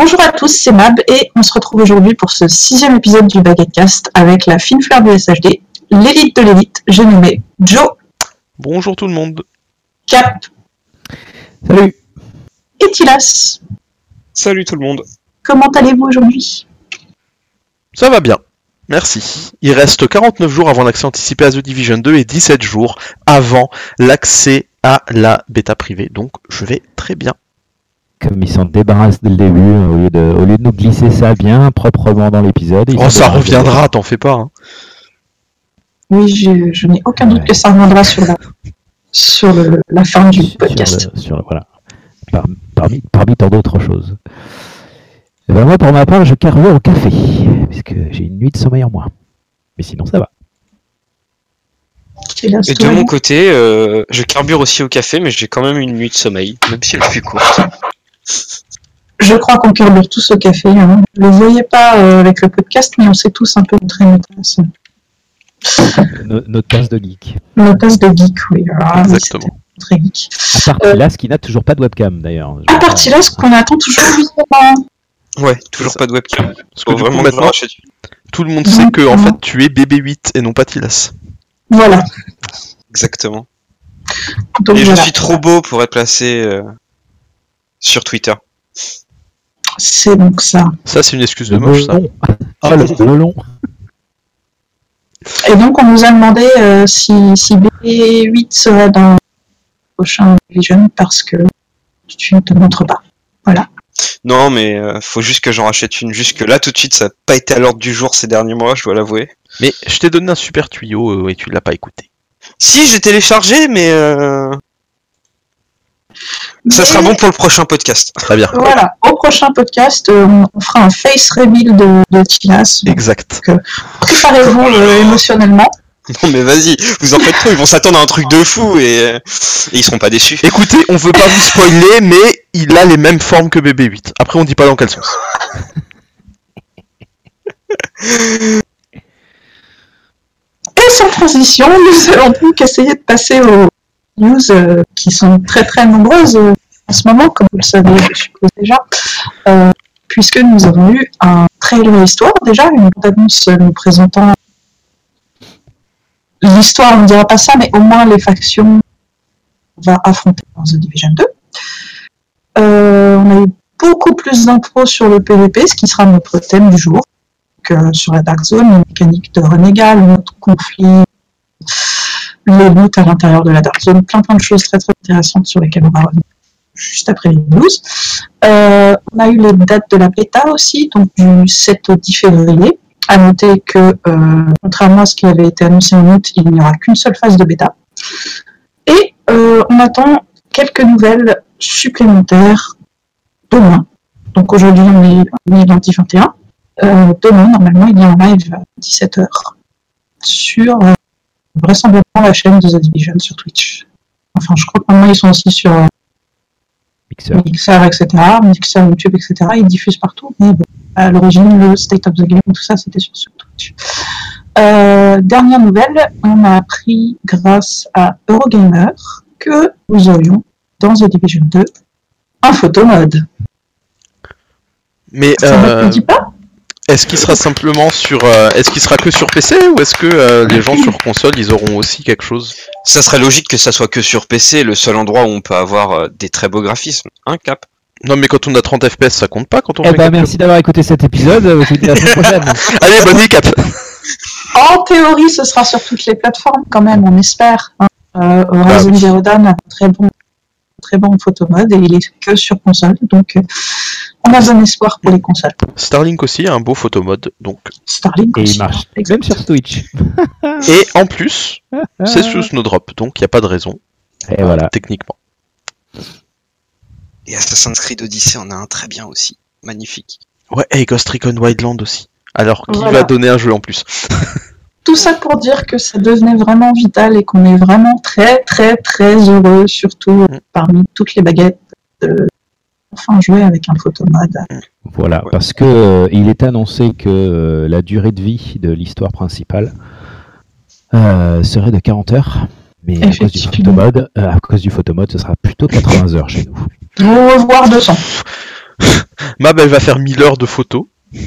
Bonjour à tous, c'est Mab et on se retrouve aujourd'hui pour ce sixième épisode du Baguette Cast avec la fine fleur du SHD, l'élite de l'élite, j'ai nommé Joe, Bonjour tout le monde. Cap Salut et Tilas. Salut tout le monde. Comment allez-vous aujourd'hui? Ça va bien. Merci. Il reste 49 jours avant l'accès anticipé à The Division 2 et 17 jours avant l'accès à la bêta privée. Donc je vais très bien. Comme ils s'en débarrassent dès le début, au lieu de, au lieu de nous glisser ça bien proprement dans l'épisode. Oh ça reviendra, t'en fais pas. hein. Oui, je, je n'ai aucun doute Ouais. que ça reviendra sur la, sur le- la fin du sur podcast. le- sur le- voilà. Par- parmi, parmi tant d'autres choses. Ben moi, pour ma part, je carbure au café, puisque j'ai une nuit de sommeil en moins. Mais sinon, ça va. Et de mon côté, euh, je carbure aussi au café, mais j'ai quand même une nuit de sommeil, même si elle fut courte. Je crois qu'on carbure tous au café. Hein. Vous ne le voyez pas euh, avec le podcast, mais on sait tous un peu montrer nos tasses. No- notre tasse de geek. Nos tasses de geek, oui. Ah, Exactement. Très geek. À part Euh, là, ce qui n'a toujours pas de webcam, d'ailleurs. À part Tilas, qu'on attend toujours. Ouais, toujours pas de webcam. Parce que coup, vraiment maintenant, tout le monde sait que en fait tu es BB8 et non pas Tilas. Voilà. Exactement. Donc Et je suis trop beau pour être placé euh, sur Twitter. C'est donc ça. Ça c'est une excuse de moche ça. Oh, le melon. Et donc, on nous a demandé euh, si, si B8 serait dans le prochain Vision parce que tu ne te montres pas. Non, mais euh, faut juste que j'en rachète une. Jusque là, tout de suite, ça n'a pas été à l'ordre du jour ces derniers mois, je dois l'avouer. Mais je t'ai donné un super tuyau euh, et tu l'as pas écouté. Si, j'ai téléchargé, mais euh, ça Mais sera bon pour le prochain podcast. Très bien. Voilà, au prochain podcast, euh, on, on fera un face reveal de, de. Donc, Exact. Préparez-vous euh, émotionnellement. Non, mais vas-y, vous en faites trop, ils vont s'attendre à un truc de fou et, euh, et ils seront pas déçus. Écoutez, on veut pas vous spoiler, mais il a les mêmes formes que BB8. Après on dit pas dans quel sens. Et sans transition, nous allons donc essayer de passer aux news euh, qui sont très très nombreuses euh, en ce moment, comme vous le savez, je suppose déjà, euh, puisque nous avons eu un trailer histoire déjà, une euh, nous présentant l'histoire, on ne dira pas ça, mais au moins les factions qu'on va affronter dans The Division 2. Euh, on a eu beaucoup plus d'infos sur le PvP, ce qui sera notre thème du jour sur la Dark Zone, les mécaniques de Renégat, mode conflit, les loot à l'intérieur de la Dark Zone, plein plein de choses très très intéressantes sur lesquelles on va revenir juste après les news. Euh, on a eu les dates de la bêta aussi, donc du 7 au 10 février. À noter que, euh, contrairement à ce qui avait été annoncé en août, il n'y aura qu'une seule phase de bêta. Et euh, on attend quelques nouvelles supplémentaires demain. Donc aujourd'hui, on est, on est lundi 21. Demain, normalement, il y a un live à 17h sur vraisemblablement la chaîne de The Division sur Twitch. Enfin, je crois que maintenant ils sont aussi sur euh, Mixer. Mixer, etc., Mixer, YouTube, etc. Ils diffusent partout, mais bon, à l'origine, le State of the Game, tout ça, c'était sur, sur Twitch. Euh, dernière nouvelle, on a appris grâce à Eurogamer que nous aurions dans The Division 2 un photomode. Mais Ça ne euh, te dit pas est-ce qu'il sera simplement sur, euh, est-ce qu'il sera que sur PC ou est-ce que euh, les gens sur console ils auront aussi quelque chose? Ça serait logique que ça soit que sur PC, le seul endroit où on peut avoir euh, des très beaux graphismes. Un cap? Non mais quand on a 30 FPS ça compte pas quand on Eh ben, quatre- merci d'avoir écouté cet épisode. Je vous dis à la semaine prochaine. Allez bonne nuit Cap. En théorie, ce sera sur toutes les plateformes quand même, on espère. hein. Euh, Horizon Bah. Zero Dawn très bon, très bon photomode et il est que sur console, donc euh, on a bon espoir pour les consoles. Starlink aussi a un beau photomode donc Starlink Et aussi. il marche Exact. même sur Twitch. et en plus c'est sous Snowdrop donc il y a pas de raison Et voilà. techniquement. Et Assassin's Creed Odyssey en a un très bien aussi. Magnifique. Ouais et Ghost Recon Wildland aussi. Alors qui Voilà. va donner un jeu en plus Tout ça pour dire que ça devenait vraiment vital et qu'on est vraiment très très très heureux, surtout Mm. parmi toutes les baguettes, de enfin jouer avec un photomode. Voilà, Ouais. parce que euh, il est annoncé que euh, la durée de vie de l'histoire principale euh, serait de 40 heures. Mais à cause, du photomode, euh, à cause du photomode, ce sera plutôt 80 heures chez nous. Au revoir 200. Mab, elle va faire 1000 heures de photos. Pour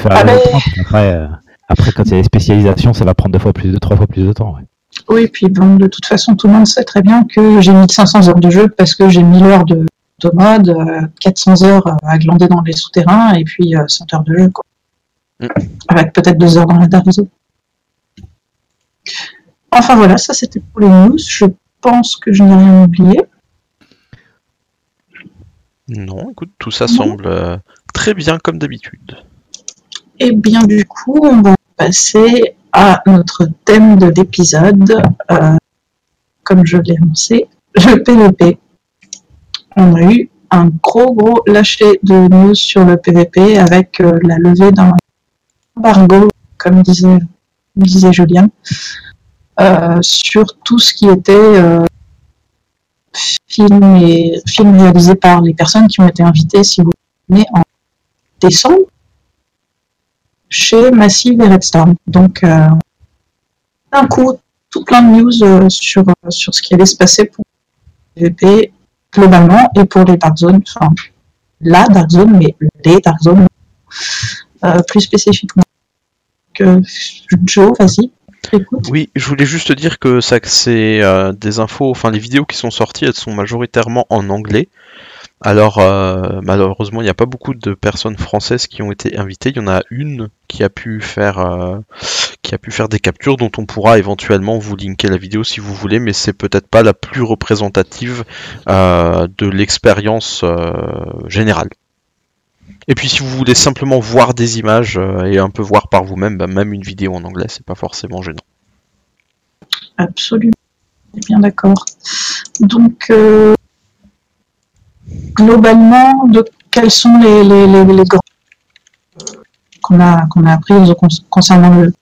faire Ah, reprendre, après, euh, après, quand il y a les spécialisations, ça va prendre deux fois plus de trois fois plus de temps. ouais. Oui, puis bon, de toute façon, tout le monde sait très bien que j'ai mis 500 heures de jeu parce que j'ai 1000 heures de, de mode, euh, 400 heures euh, à glander dans les souterrains et puis euh, 100 heures de jeu. Quoi. Mm. Avec peut-être 2 heures dans la Zone. Enfin voilà, ça c'était pour les news. Je pense que je n'ai rien oublié. Non, écoute, tout ça Non. semble euh, très bien comme d'habitude. Et bien du coup, on va passer à notre thème de l'épisode. Euh, comme je l'ai annoncé, le PVP. On a eu un gros gros lâcher de news sur le PVP avec euh, la levée d'un embargo, comme disait, disait Julien, euh, sur tout ce qui était film, et, film réalisé par les personnes qui ont été invitées, si vous voulez, en décembre chez Massive et Redstorm. Donc, euh, d'un coup, tout plein de news euh, sur, euh, sur ce qui allait se passer pour PvP globalement et pour les Dark Zones, enfin, la Dark Zone, mais les Dark Zones euh, plus spécifiquement. Que Joe, vas-y. Oui, je voulais juste dire que ça, c'est des infos, enfin les vidéos qui sont sorties, elles sont majoritairement en anglais. Alors euh, malheureusement, il n'y a pas beaucoup de personnes françaises qui ont été invitées. Il y en a une qui a pu faire, euh, qui a pu faire des captures dont on pourra éventuellement vous linker la vidéo si vous voulez, mais c'est peut-être pas la plus représentative euh, de l'expérience générale. Et puis si vous voulez simplement voir des images et un peu voir par vous-même, bah, même une vidéo en anglais, c'est pas forcément gênant. Absolument, bien d'accord. Donc, globalement, de, quels sont les, les, les, les grands qu'on a, qu'on a appris concernant le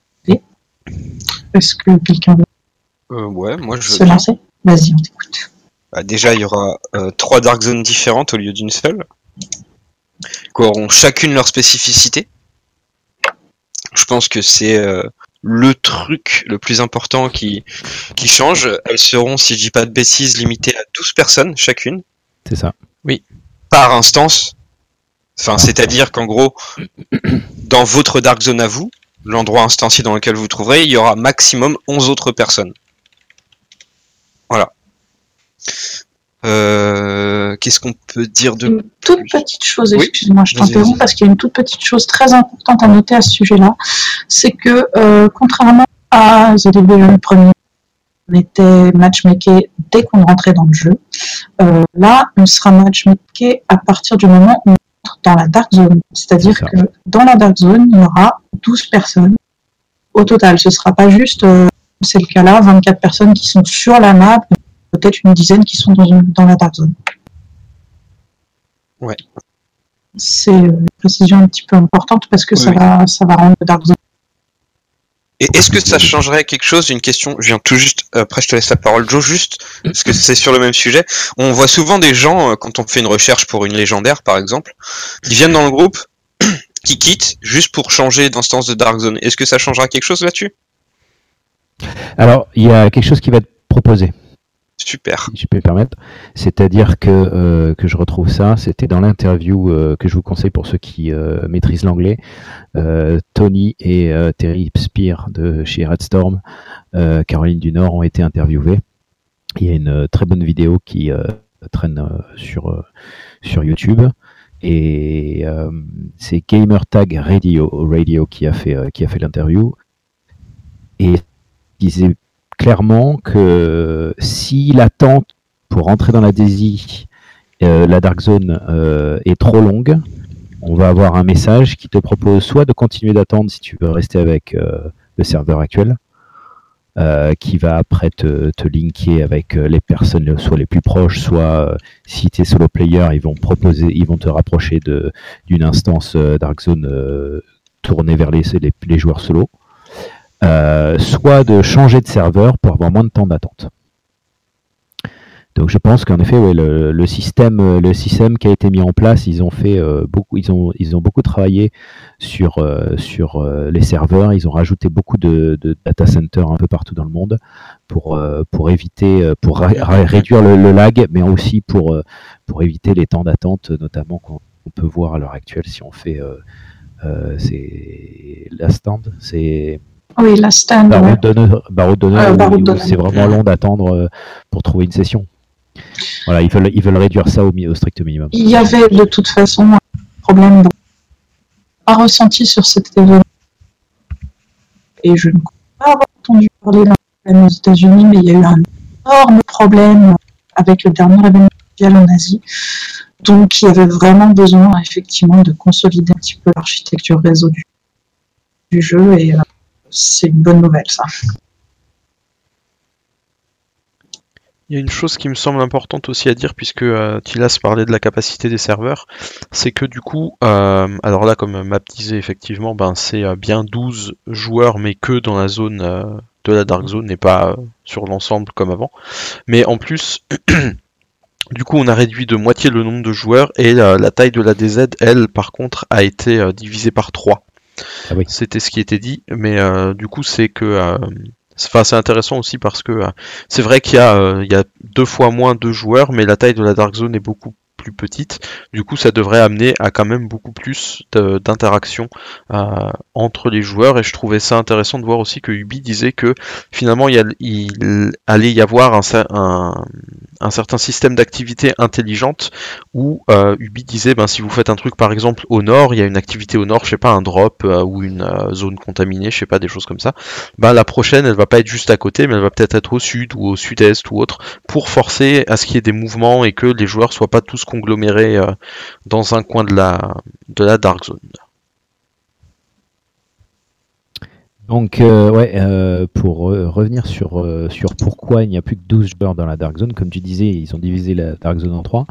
Est-ce que quelqu'un veut Euh, ouais, moi je. se lancer? Vas-y, on t'écoute. Bah, déjà, il y aura euh, trois Dark Zones différentes au lieu d'une seule, qui auront chacune leur spécificité. Je pense que c'est euh, le truc le plus important qui, qui change. Elles seront, si je dis pas de bêtises, limitées à 12 personnes chacune, C'est ça. Par instance. Enfin, c'est-à-dire qu'en gros, dans votre Dark Zone à vous, l'endroit instancié dans lequel vous vous trouverez, il y aura maximum 11 autres personnes. Voilà. Euh, Qu'est-ce qu'on peut dire de Une toute petite chose, Oui. excuse-moi, je Vas-y, t'interromps parce qu'il y a une toute petite chose très importante à noter à ce sujet-là, c'est que euh, contrairement à The Division premier, on était matchmaké dès qu'on rentrait dans le jeu. Euh, là, on sera matchmaké à partir du moment où on entre dans la Dark Zone. C'est-à-dire que dans la Dark Zone, il y aura 12 personnes au total. Ce sera pas juste, euh, c'est le cas là, 24 personnes qui sont sur la map, peut-être une dizaine qui sont dans, une- dans la Dark Zone. Ouais. C'est une précision un petit peu importante parce que Oui, ça, va, ça va rendre le Dark Zone. Et est-ce que ça changerait quelque chose Une question, je viens tout juste, après je te laisse la parole Joe, juste, parce que c'est sur le même sujet. On voit souvent des gens, euh, quand on fait une recherche pour une légendaire par exemple, qui viennent dans le groupe, qui quittent juste pour changer d'instance de Dark Zone. Est-ce que ça changera quelque chose là-dessus? Alors, il y a quelque chose qui va être proposé. Super. si je peux me permettre. C'est-à-dire que, euh, que je retrouve ça, c'était dans l'interview euh, que je vous conseille pour ceux qui euh, maîtrisent l'anglais. Tony et Terry Spear de chez Redstorm, Caroline du Nord, ont été interviewés. Il y a une très bonne vidéo qui traîne sur, sur YouTube. Et c'est Gamertag Radio, Radio qui a fait, qui a fait l'interview. Et disait clairement que si l'attente pour rentrer dans la DAISY, euh, la Dark Zone, euh, est trop longue, on va avoir un message qui te propose soit de continuer d'attendre si tu veux rester avec euh, le serveur actuel, qui va après te, te linker avec les personnes soit les plus proches, soit si tu es solo player, ils vont proposer, ils vont te rapprocher d'une instance Dark Zone tournée vers les, les, les joueurs solo. Euh, soit de changer de serveur pour avoir moins de temps d'attente. Donc je pense qu'en effet, le, système, le système qui a été mis en place, ils ont fait euh, beaucoup, ils ont, beaucoup travaillé sur euh, les serveurs. Ils ont rajouté beaucoup de, data centers un peu partout dans le monde pour éviter, pour réduire le, lag, mais aussi pour éviter les temps d'attente, notamment quand on peut voir à l'heure actuelle si on fait la stand, Oui, la stand. barreau où d'honneur. c'est vraiment long d'attendre euh, pour trouver une session. Voilà, ils veulent, ils veulent réduire ça au, strict minimum. Il y avait de toute façon un problème pas ressenti sur cet événement. Et je ne crois pas avoir entendu parler d'un problème aux États-Unis, mais il y a eu un énorme problème avec le dernier événement mondial en Asie. Donc il y avait vraiment besoin effectivement de consolider un petit peu l'architecture réseau du, du jeu et euh, c'est une bonne nouvelle ça. Il y a une chose qui me semble importante aussi à dire, puisque euh, Tilas parlait de la capacité des serveurs, c'est que du coup, euh, alors là, comme Map disait effectivement, ben, c'est euh, bien 12 joueurs, mais que dans la zone de la Dark Zone et pas sur l'ensemble comme avant. Mais en plus, du coup, on a réduit de moitié le nombre de joueurs et la taille de la DZ, elle, par contre, a été divisée par 3. Ah. C'était ce qui était dit, mais euh, du coup, c'est que. euh, c'est- intéressant aussi parce que euh, c'est vrai qu'il y, a, deux fois moins de joueurs, mais la taille de la Dark Zone est beaucoup plus petite. Du coup, ça devrait amener à quand même beaucoup plus de- d'interaction euh, entre les joueurs. Et je trouvais ça intéressant de voir aussi que Ubi disait que finalement, il, allait y avoir un- un certain système d'activité intelligente où euh, Ubi disait, ben, si vous faites un truc par exemple au nord, il y a une activité au nord, je sais pas, un drop euh, ou une euh, zone contaminée, je sais pas, des choses comme ça. Ben, la prochaine, elle va pas être juste à côté, mais elle va peut-être être au sud ou au sud-est ou autre, pour forcer à ce qu'il y ait des mouvements et que les joueurs soient pas tous conglomérés dans un coin de la, de la dark zone. Donc, euh, ouais, euh, pour euh, revenir sur, euh, sur pourquoi il n'y a plus que 12 joueurs dans la Dark Zone, comme tu disais, ils ont divisé la Dark Zone en trois.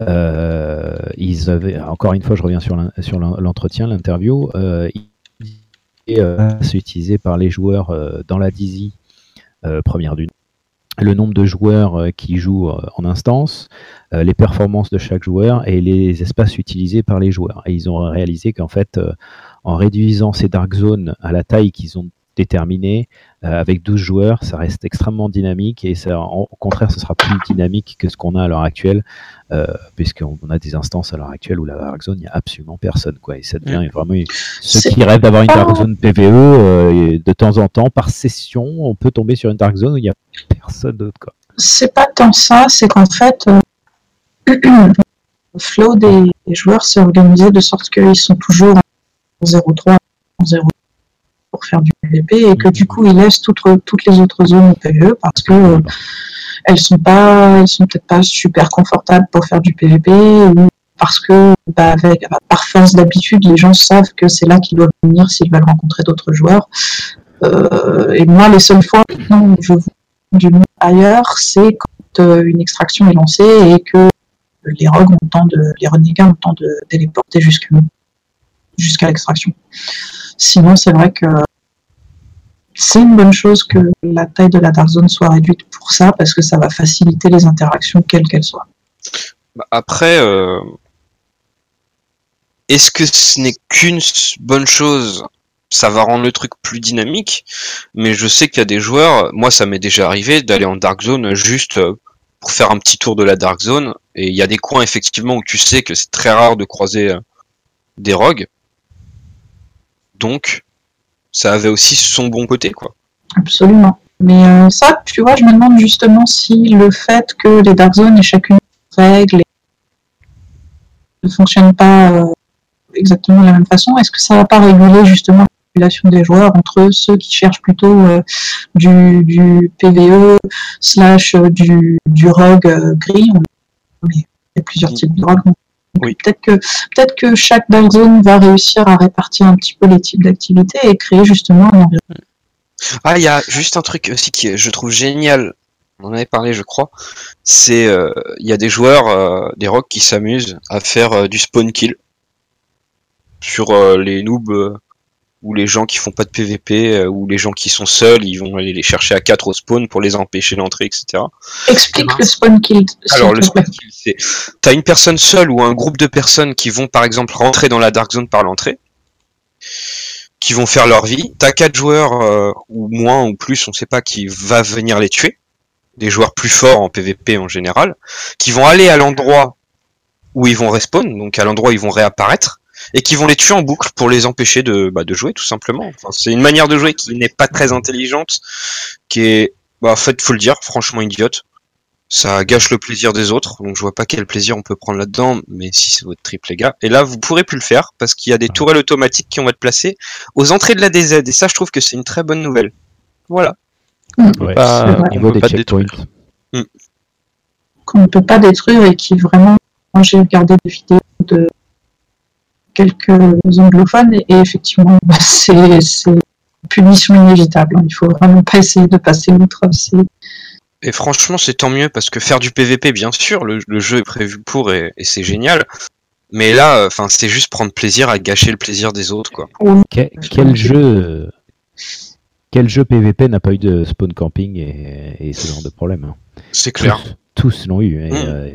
Euh, ils avaient, encore une fois, je reviens sur l'entretien, l'interview. C'est utilisé par les joueurs dans la Dizzy première du le nombre de joueurs qui jouent en instance, les performances de chaque joueur et les espaces utilisés par les joueurs. Et ils ont réalisé qu'en fait, en réduisant ces dark zones à la taille qu'ils ont déterminée, euh, avec 12 joueurs, ça reste extrêmement dynamique et ça, en- au contraire, ce sera plus dynamique que ce qu'on a à l'heure actuelle, euh, puisqu'on on a des instances à l'heure actuelle où la dark zone, il n'y a absolument personne. Quoi, et ça devient vraiment ceux qui rêvent d'avoir une dark zone PVE, euh, de temps en temps, par session, on peut tomber sur une dark zone où il n'y a personne d'autre. Quoi. c'est pas tant ça, c'est qu'en fait, euh, le flow des, des joueurs s'est organisé de sorte qu'ils sont toujours 0,3, en 0 pour faire du PVP et que du coup ils laissent toutes, toutes les autres zones au PVE parce que euh, elles sont pas, elles sont peut-être pas super confortables pour faire du PVP ou parce que bah, avec, par force d'habitude les gens savent que c'est là qu'ils doivent venir s'ils veulent rencontrer d'autres joueurs. Euh, et moi les seules fois où je vois du monde ailleurs, c'est quand euh, une extraction est lancée et que les rogues ont le temps de, les renégats ont le temps de téléporter jusqu'à jusqu'à l'extraction. Sinon, c'est vrai que c'est une bonne chose que la taille de la Dark Zone soit réduite pour ça, parce que ça va faciliter les interactions, quelles qu'elles soient. Bah, Après, euh, est-ce que ce n'est qu'une bonne chose? Ça va rendre le truc plus dynamique, mais je sais qu'il y a des joueurs, moi ça m'est déjà arrivé d'aller en Dark Zone juste euh, pour faire un petit tour de la Dark Zone, et il y a des coins effectivement où tu sais que c'est très rare de croiser euh, des rogues, donc ça avait aussi son bon côté quoi. Absolument. Mais euh, ça, tu vois, je me demande justement si le fait que les Dark Zones aient chacune et ne fonctionnent pas euh, exactement de la même façon, est-ce que ça va pas réguler justement la population des joueurs entre ceux qui cherchent plutôt euh, du, du PVE slash du, du rogue gris? On- Il y a plusieurs Mm. types de rogues. Donc, Oui. Peut-être que, peut-être que chaque Dark Zone va réussir à répartir un petit peu les types d'activités et créer justement un environnement Ah, il y a juste un truc aussi qui je trouve génial. On en avait parlé, je crois. C'est euh, il y a des joueurs, euh, des rocks qui s'amusent à faire euh, du spawn kill sur les noobs ou les gens qui font pas de PVP euh, ou les gens qui sont seuls, ils vont aller les chercher à 4 au spawn pour les empêcher d'entrer, etc. Explique le spawn kill. Alors le spawn kill, c'est t'as une personne seule ou un groupe de personnes qui vont par exemple rentrer dans la dark zone par l'entrée, qui vont faire leur vie. T'as quatre joueurs euh, ou moins ou plus, on sait pas qui va venir les tuer, des joueurs plus forts en PVP en général, qui vont aller à l'endroit où ils vont respawn, donc à l'endroit où ils vont réapparaître, et qui vont les tuer en boucle pour les empêcher de, bah, de jouer tout simplement. Enfin, c'est une manière de jouer qui n'est pas très intelligente, qui est, bah, en fait, faut le dire, franchement idiote. Ça gâche le plaisir des autres, donc je vois pas quel plaisir on peut prendre là-dedans, mais si c'est votre trip les gars. Et là, vous pourrez plus le faire parce qu'il y a des tourelles automatiques qui vont être placées aux entrées de la DZ, et ça, je trouve que c'est une très bonne nouvelle. Voilà. Ouais, pas- c'est on niveau peut pas détruire. qu'on ne peut pas détruire et qui vraiment, j'ai regardé des vidéos de quelques anglophones et, et effectivement bah, c'est punition inévitable. Il faut vraiment pas essayer de passer outre. Et franchement, c'est tant mieux parce que faire du PVP, bien sûr, le, le jeu est prévu pour et, et c'est génial. Mais là, enfin, c'est juste prendre plaisir à gâcher le plaisir des autres, quoi. Que- quel jeu euh, quel jeu PVP n'a pas eu de spawn camping et, et ce genre de problème hein C'est clair. Tous, tous l'ont eu. Et, Mm. euh,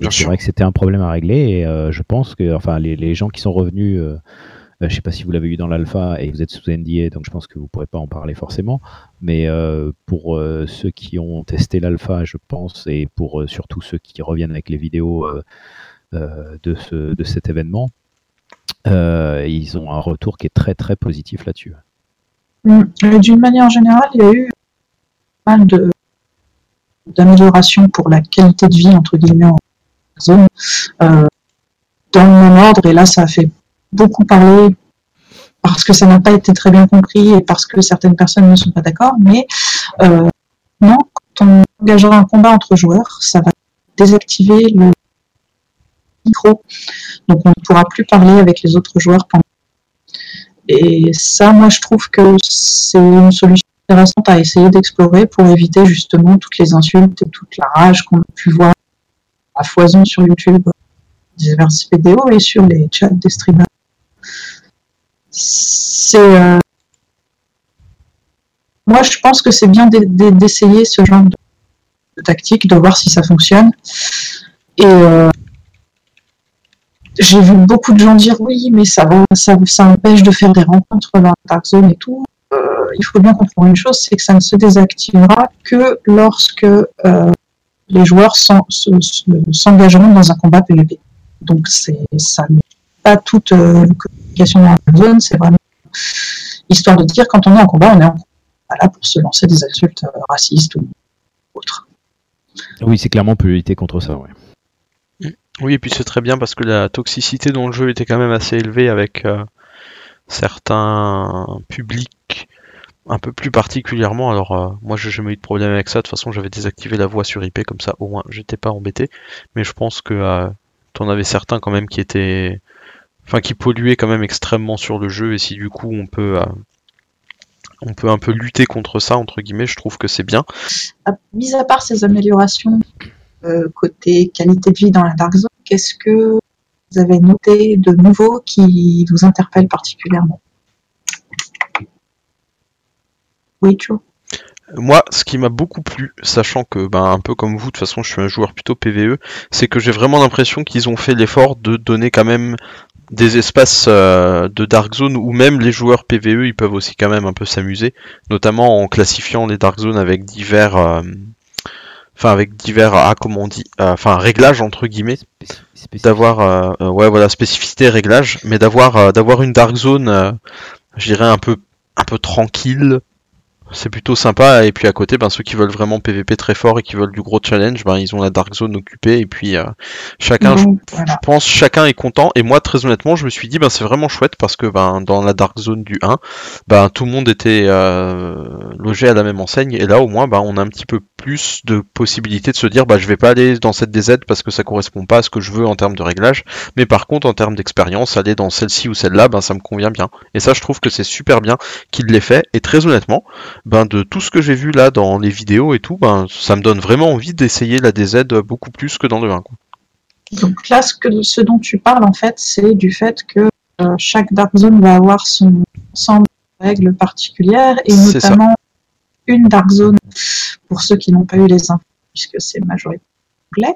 et c'est vrai que c'était un problème à régler. Et euh, je pense que enfin les, les gens qui sont revenus, euh, euh, je sais pas si vous l'avez eu dans l'alpha et vous êtes sous NDA, donc je pense que vous pourrez pas en parler forcément. Mais euh, pour euh, ceux qui ont testé l'alpha, je pense, et pour euh, surtout ceux qui reviennent avec les vidéos euh, euh, de, ce, de cet événement, euh, ils ont un retour qui est très très positif là-dessus. Mm. D'une manière générale, il y a eu pas mal de d'améliorations pour la qualité de vie entre guillemets en zone euh, dans le ordre. Et là, ça a fait beaucoup parler parce que ça n'a pas été très bien compris et parce que certaines personnes ne sont pas d'accord. Mais euh, non, quand on engagera un combat entre joueurs, ça va désactiver le micro, donc on ne pourra plus parler avec les autres joueurs pendant et ça, moi, je trouve que c'est une solution intéressante à essayer d'explorer pour éviter justement toutes les insultes et toute la rage qu'on a pu voir à foison sur YouTube, diverses vidéos et sur les chats des streamers. C'est, euh, moi, je pense que c'est bien d'e- d'e- d'essayer ce genre de, tactique, de voir si ça fonctionne. Et euh, j'ai vu beaucoup de gens dire oui, mais ça, va, ça, ça empêche de faire des rencontres dans la Dark Zone et tout. Euh, il faut bien comprendre une chose, c'est que ça ne se désactivera que lorsque euh, les joueurs s'en- se- se- s'engageront dans un combat PvP. Donc c'est ça n'est pas toute euh, communication dans la Zone, c'est vraiment histoire de dire quand on est en combat, on est en combat là pour se lancer des insultes euh, racistes ou autres. Oui, c'est clairement pour lutter contre ça. Ouais. Oui, et puis c'est très bien parce que la toxicité dans le jeu était quand même assez élevée avec euh, certains publics un peu plus particulièrement. Alors, euh, moi, j'ai jamais eu de problème avec ça. De toute façon, j'avais désactivé la voix sur IP, comme ça, au moins, j'étais pas embêté. Mais je pense que euh, t'en avais certains quand même qui étaient. Enfin, qui polluaient quand même extrêmement sur le jeu. Et si du coup, on peut. euh, on peut un peu lutter contre ça, entre guillemets, je trouve que c'est bien. À- Mis à part ces améliorations euh, côté qualité de vie dans la Dark Zone, qu'est-ce que vous avez noté de nouveau qui vous interpelle particulièrement? Oui, Joe. Moi, ce qui m'a beaucoup plu, sachant que, ben, un peu comme vous, de toute façon, je suis un joueur plutôt PVE, c'est que j'ai vraiment l'impression qu'ils ont fait l'effort de donner quand même des espaces euh, de Dark Zone où même les joueurs PVE, ils peuvent aussi quand même un peu s'amuser, notamment en classifiant les Dark Zones avec divers, euh, enfin avec divers, ah, comment on dit, euh, enfin réglages entre guillemets, d'avoir, ouais voilà, spécificité, réglage, mais d'avoir, euh, d'avoir une Dark Zone, euh, je dirais un peu, un peu tranquille, c'est plutôt sympa. Et puis à côté, ben, ceux qui veulent vraiment PVP très fort et qui veulent du gros challenge, ben, ils ont la Dark Zone occupée. Et puis euh, chacun, je, Donc, je voilà. pense, chacun est content. Et moi, très honnêtement, je me suis dit, ben, c'est vraiment chouette parce que ben, dans la Dark Zone du 1, ben, tout le monde était euh, logé à la même enseigne. Et là, au moins, ben, on a un petit peu plus de possibilités de se dire, bah, je vais pas aller dans cette DZ parce que ça correspond pas à ce que je veux en termes de réglage. Mais par contre, en termes d'expérience, aller dans celle-ci ou celle-là, ben, ça me convient bien. Et ça, je trouve que c'est super bien qu'il l'ait fait. Et très honnêtement, ben de tout ce que j'ai vu là dans les vidéos et tout, ben ça me donne vraiment envie d'essayer la DZ beaucoup plus que dans le 1. quoi. Donc là, ce, que, ce dont tu parles, en fait, c'est du fait que euh, chaque Dark Zone va avoir son ensemble de règles particulières et ça. notamment une Dark Zone, pour ceux qui n'ont pas eu les infos, puisque c'est majoritairement anglais,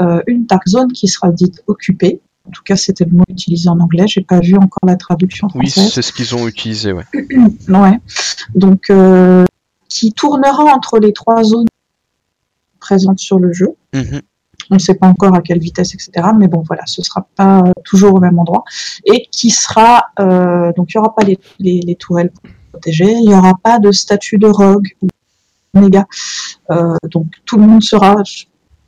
euh, une Dark Zone qui sera dite occupée. En tout cas, c'était le mot utilisé en anglais. J'ai pas vu encore la traduction Oui, française. c'est ce qu'ils ont utilisé, ouais. Ouais. Donc, euh, qui tournera entre les trois zones présentes sur le jeu. Mhm. on ne sait pas encore à quelle vitesse, etc. Mais bon, voilà, ce sera pas toujours au même endroit. Et qui sera, euh, donc il n'y aura pas les, les, tourelles protégées, il n'y aura pas de statut de rogue ou renégat. Euh, donc tout le monde sera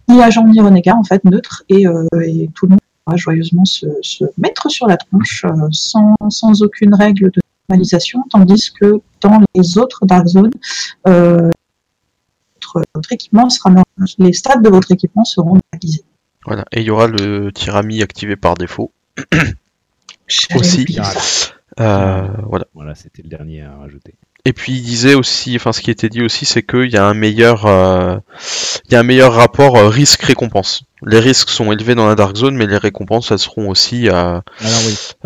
ni agent ni renégat, en fait, neutre, et, euh, et tout le monde pourra joyeusement se, se mettre sur la tronche sans, sans aucune règle de normalisation, tandis que dans les autres Dark Zones, votre, équipement sera les stats de votre équipement seront normalisés. Voilà, et il y aura le tirami activé par défaut. aussi. Euh, voilà. Voilà, c'était le dernier à rajouter. Et puis il disait aussi, enfin ce qui était dit aussi, c'est qu'il y a un meilleur, euh, il y a un meilleur rapport euh, risque-récompense. Les risques sont élevés dans la Dark Zone, mais les récompenses elles seront aussi, euh,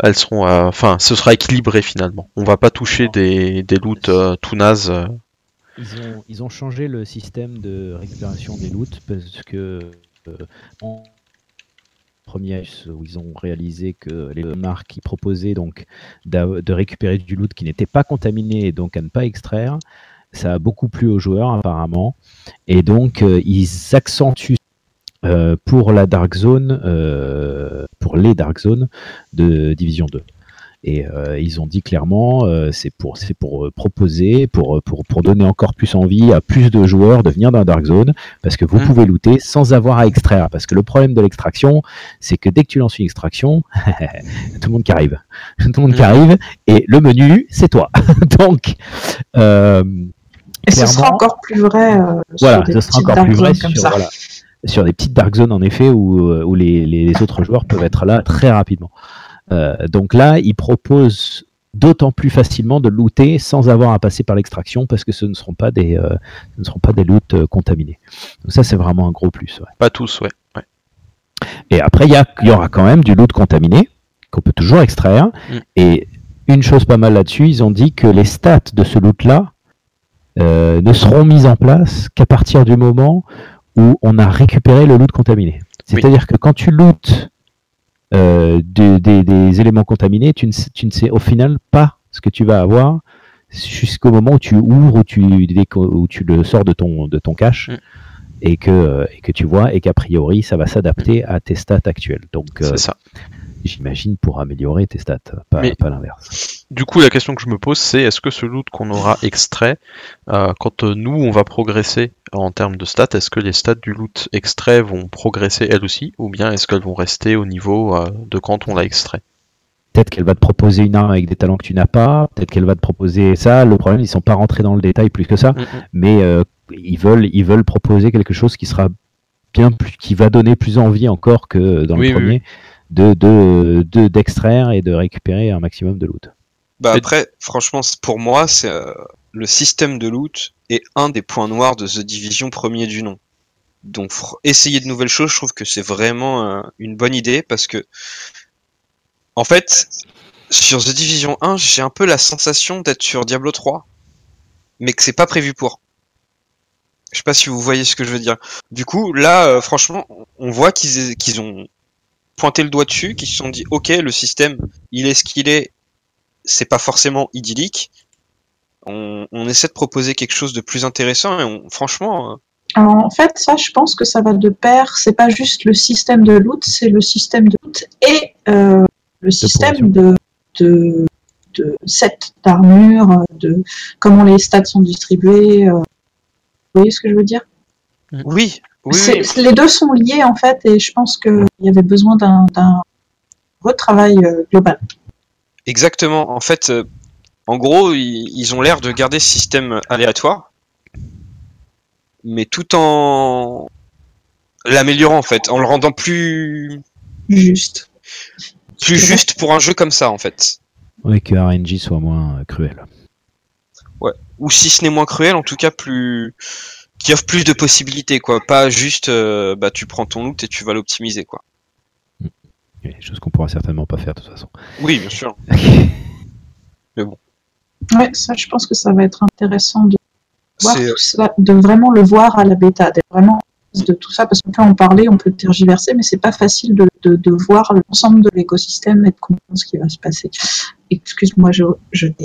elles seront, enfin ce sera équilibré finalement. On va pas toucher des, des loots tout nazes. Ils ont, changé le système de récupération des loots parce que euh, premier où ils ont réalisé que les marques qui proposaient donc de récupérer du loot qui n'était pas contaminé et donc à ne pas extraire, ça a beaucoup plu aux joueurs apparemment et donc euh, ils accentuent euh, pour la Dark Zone, pour les Dark Zones de Division 2. Et euh, ils ont dit clairement, euh, c'est pour, c'est pour euh, proposer, pour, pour, pour donner encore plus envie à plus de joueurs de venir dans Dark Zone, parce que vous mmh. pouvez looter sans avoir à extraire. Parce que le problème de l'extraction, c'est que dès que tu lances une extraction, tout le monde qui arrive, tout le monde qui mmh. arrive, et le menu, c'est toi. Donc, euh, et ce sera encore plus vrai. voilà, ce sera encore plus vrai sur, voilà, sur des petites dark zones en effet où, où les, les, autres joueurs peuvent être là très rapidement. Euh, donc là, il propose d'autant plus facilement de looter sans avoir à passer par l'extraction parce que ce ne seront pas des, euh, ne seront pas des loots euh, contaminés. Donc ça, c'est vraiment un gros plus. Pas tous, ouais. Et après, il y, y, aura quand même du loot contaminé qu'on peut toujours extraire. Mm. Et une chose pas mal là-dessus, ils ont dit que les stats de ce loot-là ne seront mises en place qu'à partir du moment où on a récupéré le loot contaminé. C'est-à-dire que quand tu lootes euh, des, éléments contaminés, tu ne, tu ne, sais au final pas ce que tu vas avoir jusqu'au moment où tu ouvres ou tu, où tu le sors de ton, de ton cache. Mm. Et que, et que tu vois, et qu'a priori, ça va s'adapter à tes stats actuelles. Donc, euh, ça j'imagine, pour améliorer tes stats, pas, pas l'inverse. Du coup, la question que je me pose, c'est est-ce que ce loot qu'on aura extrait, euh, quand euh, nous on va progresser en termes de stats, est-ce que les stats du loot extrait vont progresser elles aussi, ou bien est-ce qu'elles vont rester au niveau euh, de quand on l'a extrait? Peut-être qu'elle va te proposer une arme avec des talents que tu n'as pas, peut-être qu'elle va te proposer ça. Le problème, ils sont pas rentrés dans le détail plus que ça, mais ils veulent, ils veulent proposer quelque chose qui sera bien plus, qui va donner plus envie encore que dans le premier de d'extraire de, et de récupérer un maximum de loot. Bah après, franchement, pour moi, c'est euh, le système de loot est un des points noirs de The Division premier du nom. Donc essayer de nouvelles choses, je trouve que c'est vraiment euh, une bonne idée parce que en fait, sur The Division 1, j'ai un peu la sensation d'être sur Diablo 3, mais que c'est pas prévu pour. Je sais pas si vous voyez ce que je veux dire. Du coup, là, euh, franchement, on voit qu'ils qu'ils ont pointé le doigt dessus, qui se sont dit ok, le système, il est ce qu'il est, c'est pas forcément idyllique. On, essaie de proposer quelque chose de plus intéressant et on, franchement. Euh, en fait, ça, je pense que ça va de pair. C'est pas juste le système de loot, c'est le système de loot et euh, le système de, de, de set d'armure, de comment les stats sont distribués. Euh. vous voyez ce que je veux dire? Oui, les deux sont liés en fait, et je pense qu'il y avait besoin d'un retravail euh, global. Exactement. En fait, euh, en gros, ils, ont l'air de garder ce système aléatoire, mais tout en l'améliorant en fait, en le rendant plus juste. Plus juste pour un jeu comme ça en fait. Oui, que RNG soit moins euh, cruel. Ouais. Ou si ce n'est moins cruel, en tout cas plus qui offre plus de possibilités, quoi. Pas juste, euh, bah, tu prends ton loot et tu vas l'optimiser, quoi. Oui, chose qu'on pourra certainement pas faire de toute façon. Oui, bien sûr. Mais bon. Ouais, ça, je pense que ça va être intéressant de voir tout ça, de vraiment le voir à la bêta, d'être vraiment de tout ça, parce qu'on peut en parler, on peut tergiverser, mais c'est pas facile de, de, de voir l'ensemble de l'écosystème et de comprendre ce qui va se passer. Excuse-moi, je, je Il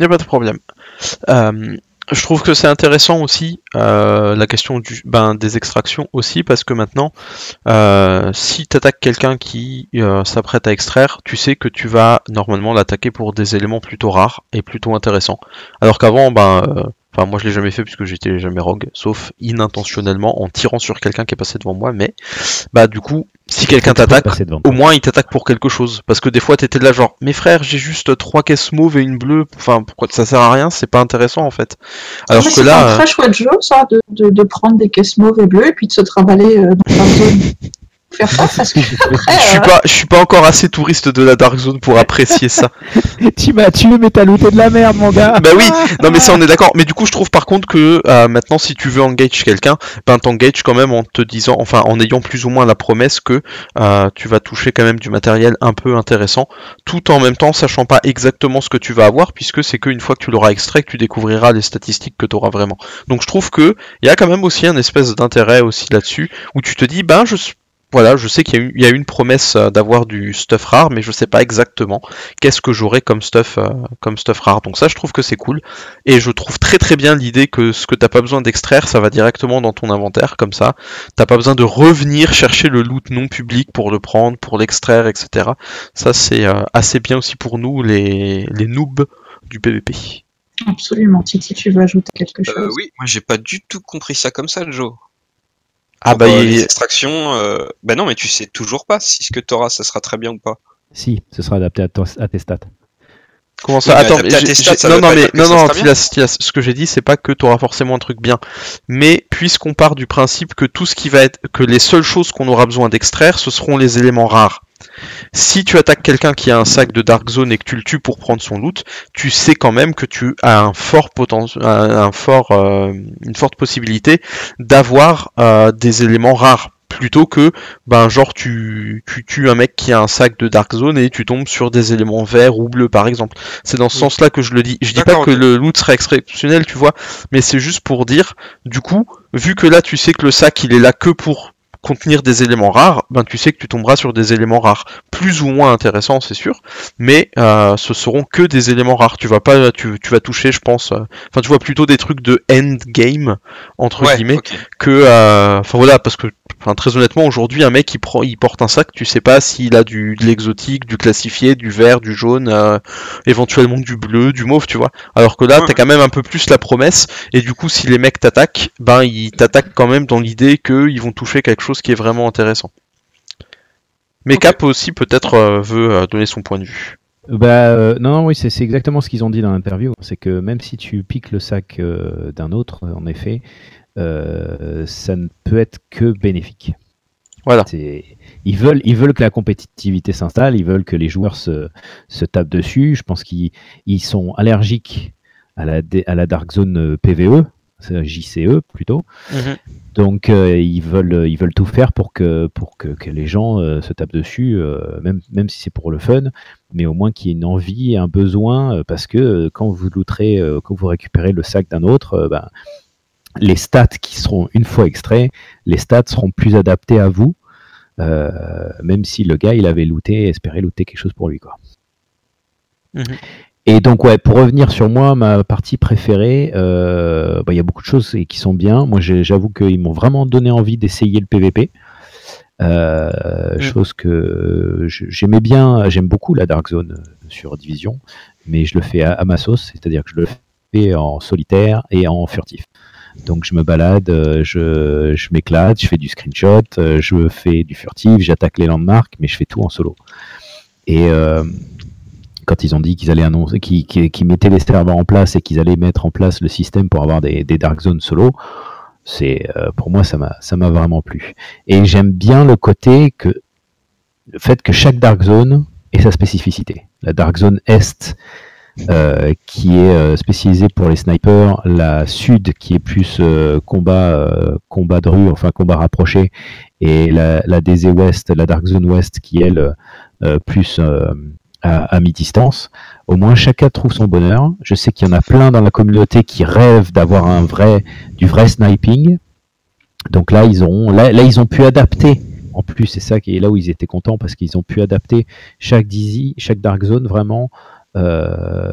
n'y a pas de problème. Euh, je trouve que c'est intéressant aussi euh, la question du, ben, des extractions aussi parce que maintenant, euh, si tu attaques quelqu'un qui euh, s'apprête à extraire, tu sais que tu vas normalement l'attaquer pour des éléments plutôt rares et plutôt intéressants. Alors qu'avant, ben, Enfin, moi je l'ai jamais fait puisque j'étais jamais rogue, sauf inintentionnellement en tirant sur quelqu'un qui est passé devant moi. Mais bah du coup, si quelqu'un t'attaque, au moins il t'attaque pour quelque chose. Parce que des fois t'étais là genre, mes frères, j'ai juste trois caisses mauves et une bleue. Enfin, pourquoi ça sert à rien C'est pas intéressant en fait. Alors Mais que c'est là, un euh, très chouette jeu, ça, de, de, de prendre des caisses mauves et bleues et puis de se travailler euh, dans la zone. Faire ça, parce que après, je suis euh, pas, je suis pas encore assez touriste de la Dark Zone pour apprécier ça. tu m'as tué, mais t'as looté de la merde, mon gars. bah oui, non mais ça on est d'accord. Mais du coup, je trouve par contre que euh, maintenant, si tu veux engage quelqu'un, ben t'engage quand même en te disant, enfin, en ayant plus ou moins la promesse que euh, tu vas toucher quand même du matériel un peu intéressant, tout en même temps sachant pas exactement ce que tu vas avoir, puisque c'est qu'une fois que tu l'auras extrait que tu découvriras les statistiques que tu auras vraiment. Donc je trouve que il y a quand même aussi un espèce d'intérêt aussi là-dessus, où tu te dis, ben je voilà, je sais qu'il y, a y une promesse euh, d'avoir du stuff rare, mais je sais pas exactement qu'est-ce que j'aurai comme stuff, euh, comme stuff rare. Donc ça, je trouve que c'est cool. Et je trouve très très bien l'idée que ce que t'as pas besoin d'extraire, ça va directement dans ton inventaire, comme ça. T'as pas besoin de revenir chercher le loot non public pour le prendre, pour l'extraire, etc. Ça, c'est euh, assez bien aussi pour nous, les, les noobs du PvP. absolument. Titi, tu veux ajouter quelque chose? Euh, oui, moi j'ai pas du tout compris ça comme ça, Joe. Ah bah, euh, il- les extractions, euh, bah non, mais tu sais toujours pas si ce que t'auras, ça sera très bien ou pas. Si, ce sera adapté à, toi- à tes stats. Comment ça Oui, mais Attends, j'ai- stats, ça non, non, mais non, non, ce que j'ai dit, c'est pas que tu auras forcément un truc bien, mais puisqu'on part du principe que tout ce qui va être, que les seules choses qu'on aura besoin d'extraire, ce seront les éléments rares. Si tu attaques quelqu'un qui a un sac de Dark Zone et que tu le tues pour prendre son loot, tu sais quand même que tu as un fort potentiel, un, fort, euh, une forte possibilité d'avoir euh, des éléments rares plutôt que ben genre tu, tu tues un mec qui a un sac de Dark Zone et tu tombes sur des éléments verts ou bleus par exemple. C'est dans ce Oui. sens-là que je le dis. Je dis pas que le loot serait exceptionnel, tu vois, mais c'est juste pour dire, du coup, vu que là tu sais que le sac il est là que pour contenir des éléments rares, ben tu sais que tu tomberas sur des éléments rares, plus ou moins intéressants c'est sûr, mais euh, ce seront que des éléments rares. Tu vas pas, tu, tu vas toucher, je pense, euh, enfin tu vois plutôt des trucs de end game entre Ouais, guillemets que euh, enfin voilà parce que enfin très honnêtement aujourd'hui un mec il prend il porte un sac tu sais pas s'il a du de l'exotique du classifié du vert du jaune euh, éventuellement du bleu du mauve tu vois. Alors que là t'as quand même un peu plus la promesse et du coup si les mecs t'attaquent ben ils t'attaquent quand même dans l'idée que ils vont toucher quelque chose qui est vraiment intéressant mais Ok. Cap aussi peut-être euh, veut euh, donner son point de vue Bah euh, non, non, oui, c'est exactement ce qu'ils ont dit dans l'interview. C'est que même si tu piques le sac euh, d'un autre, en effet, ça ne peut être que bénéfique. Voilà. Ils veulent, ils veulent que la compétitivité s'installe, ils veulent que les joueurs se, se tapent dessus. Je pense qu'ils ils sont allergiques à la, à la Dark Zone PVE, JCE plutôt. Donc euh, ils veulent ils veulent tout faire pour que pour que, que les gens euh, se tapent dessus, euh, même même si c'est pour le fun, mais au moins qu'il y ait une envie, un besoin, euh, parce que euh, quand vous looterez, euh, quand vous récupérez le sac d'un autre, euh, ben, les stats qui seront une fois extraits, les stats seront plus adaptés à vous, euh, même si le gars il avait looté, espéré looter quelque chose pour lui quoi. Mhm. Et donc ouais, pour revenir sur moi, ma partie préférée, euh, bah, il y a beaucoup de choses qui sont bien. Moi, j'avoue qu'ils m'ont vraiment donné envie d'essayer le PVP. Euh, Mm. Chose que j'aimais bien, j'aime beaucoup la Dark Zone euh, sur Division, mais je le fais à, à ma sauce, c'est-à-dire que je le fais en solitaire et en furtif. Donc je me balade, je, je m'éclate, je fais du screenshot, je fais du furtif, j'attaque les landmarks, mais je fais tout en solo. Et euh, quand ils ont dit qu'ils allaient annoncer, qu'ils mettaient les serveurs en place et qu'ils allaient mettre en place le système pour avoir des, dark zones solo, c'est euh, pour moi ça m'a vraiment plu. Et j'aime bien le côté que le fait que chaque dark zone ait sa spécificité. La dark zone est euh, qui est euh, spécialisée pour les snipers, la sud qui est plus combat combat de rue, enfin combat rapproché, et la, DZ West, la dark zone ouest qui elle euh, plus à, mi-distance. Au moins chacun trouve son bonheur. Je sais qu'il y en a plein dans la communauté qui rêvent d'avoir du vrai sniping. Donc là, ils ont, pu adapter. En plus, c'est ça qui est là où ils étaient contents parce qu'ils ont pu adapter chaque Dizzy, chaque Dark Zone vraiment euh,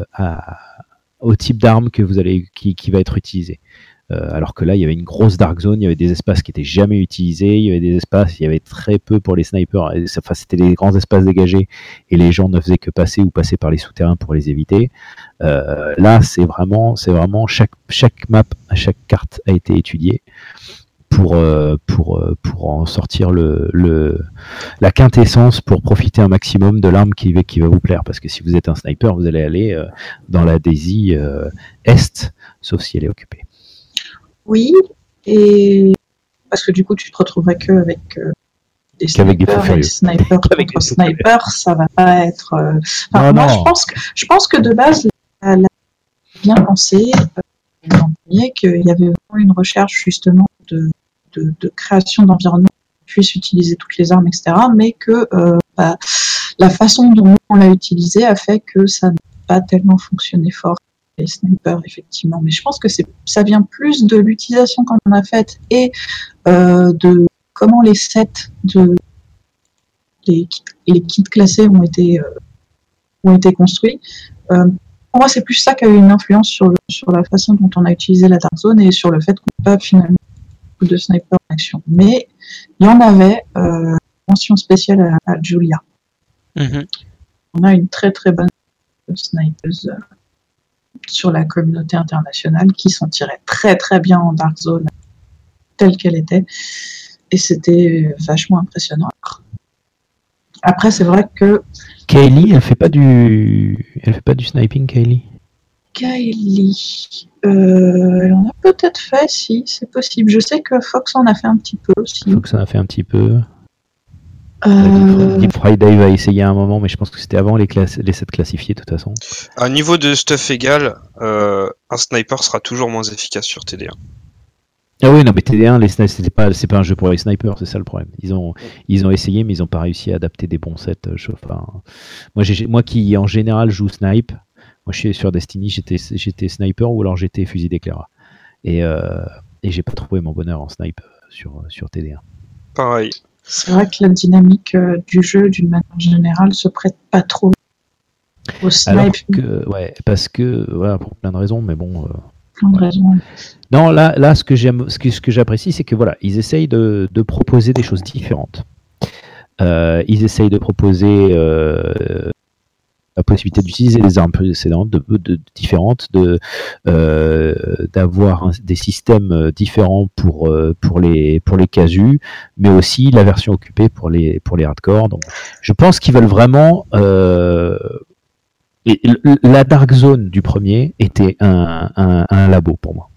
au type d'arme que vous allez qui, qui va être utilisé. Euh, alors que là, il y avait une grosse dark zone, il y avait des espaces qui étaient jamais utilisés, il y avait des espaces, il y avait très peu pour les snipers. Enfin, c'était des grands espaces dégagés et les gens ne faisaient que passer ou passer par les souterrains pour les éviter. Euh, là, c'est vraiment, c'est vraiment chaque map, chaque carte a été étudiée pour euh, en sortir la quintessence pour profiter un maximum de l'arme qui va qui va vous plaire. Parce que si vous êtes un sniper, vous allez aller dans la Daisy est, sauf si elle est occupée. Oui, et parce que du coup, tu te retrouverais que avec euh, des Qu'avec des fous snipers, snipers contre des furieux. snipers, ça va pas être. euh, enfin, Non, moi, non. je pense que je pense que de base, la, la- bien pensé euh, qu'il y avait vraiment une recherche justement de, de, de création d'environnement qui puisse utiliser toutes les armes, etc. Mais que euh, bah, la façon dont on l'a utilisé a fait que ça n'a pas tellement fonctionné fort les snipers effectivement. Mais je pense que ça vient plus de l'utilisation qu'on en a faite et euh, de comment les sets de les, kits- les kits classés ont été euh, ont été construits. Euh, pour moi c'est plus ça qui a eu une influence sur le, sur la façon dont on a utilisé la dark zone et sur le fait qu'on n'a pas finalement beaucoup de snipers en action. Mais il y en avait mention spéciale à, à Julia. Mhm. on a une très très bonne snipeuse sur la communauté internationale qui s'en tirait très très bien en Dark Zone telle qu'elle était et c'était vachement impressionnant. Après c'est vrai que Kaylee, elle fait pas du, elle fait pas du sniping, Kaylee. Kylie, euh, elle en a peut-être fait, si c'est possible. Je sais que Fox en a fait un petit peu aussi. Ça en a fait un petit peu. Euh, Deep Friday va essayer à un moment, mais je pense que c'était avant les, classes, les sets classifiés de toute façon. À un niveau de stuff égal, euh, un sniper sera toujours moins efficace sur TD1. Ah oui, non, mais TD1, les snipers, c'était pas, c'est pas un jeu pour les snipers, c'est ça le problème. Ils ont, ils ont essayé, mais ils ont pas réussi à adapter des bons sets. euh, je- enfin, moi, moi qui en général joue snipe, moi je suis sur Destiny, j'étais, j'étais sniper ou alors j'étais fusil d'éclair. Et, euh, et j'ai pas trouvé mon bonheur en snipe sur, sur TD1. Pareil. C'est vrai que la dynamique euh, du jeu d'une manière générale se prête pas trop au Alors snipe. que, ouais, parce que, voilà, pour plein de raisons, mais bon. euh, plein de raisons. Non, là, là, ce que j'aime, ce que, ce que j'apprécie, c'est que voilà, ils essayent de, de proposer des choses différentes. Euh, ils essayent de proposer euh, la possibilité d'utiliser des armes précédentes, de, de- différentes, de euh, d'avoir des systèmes euh, différents pour euh, pour les pour les casus, mais aussi la version occupée pour les pour les hardcore. Donc, je pense qu'ils veulent vraiment la Dark Zone du premier était un, un, un labo pour moi.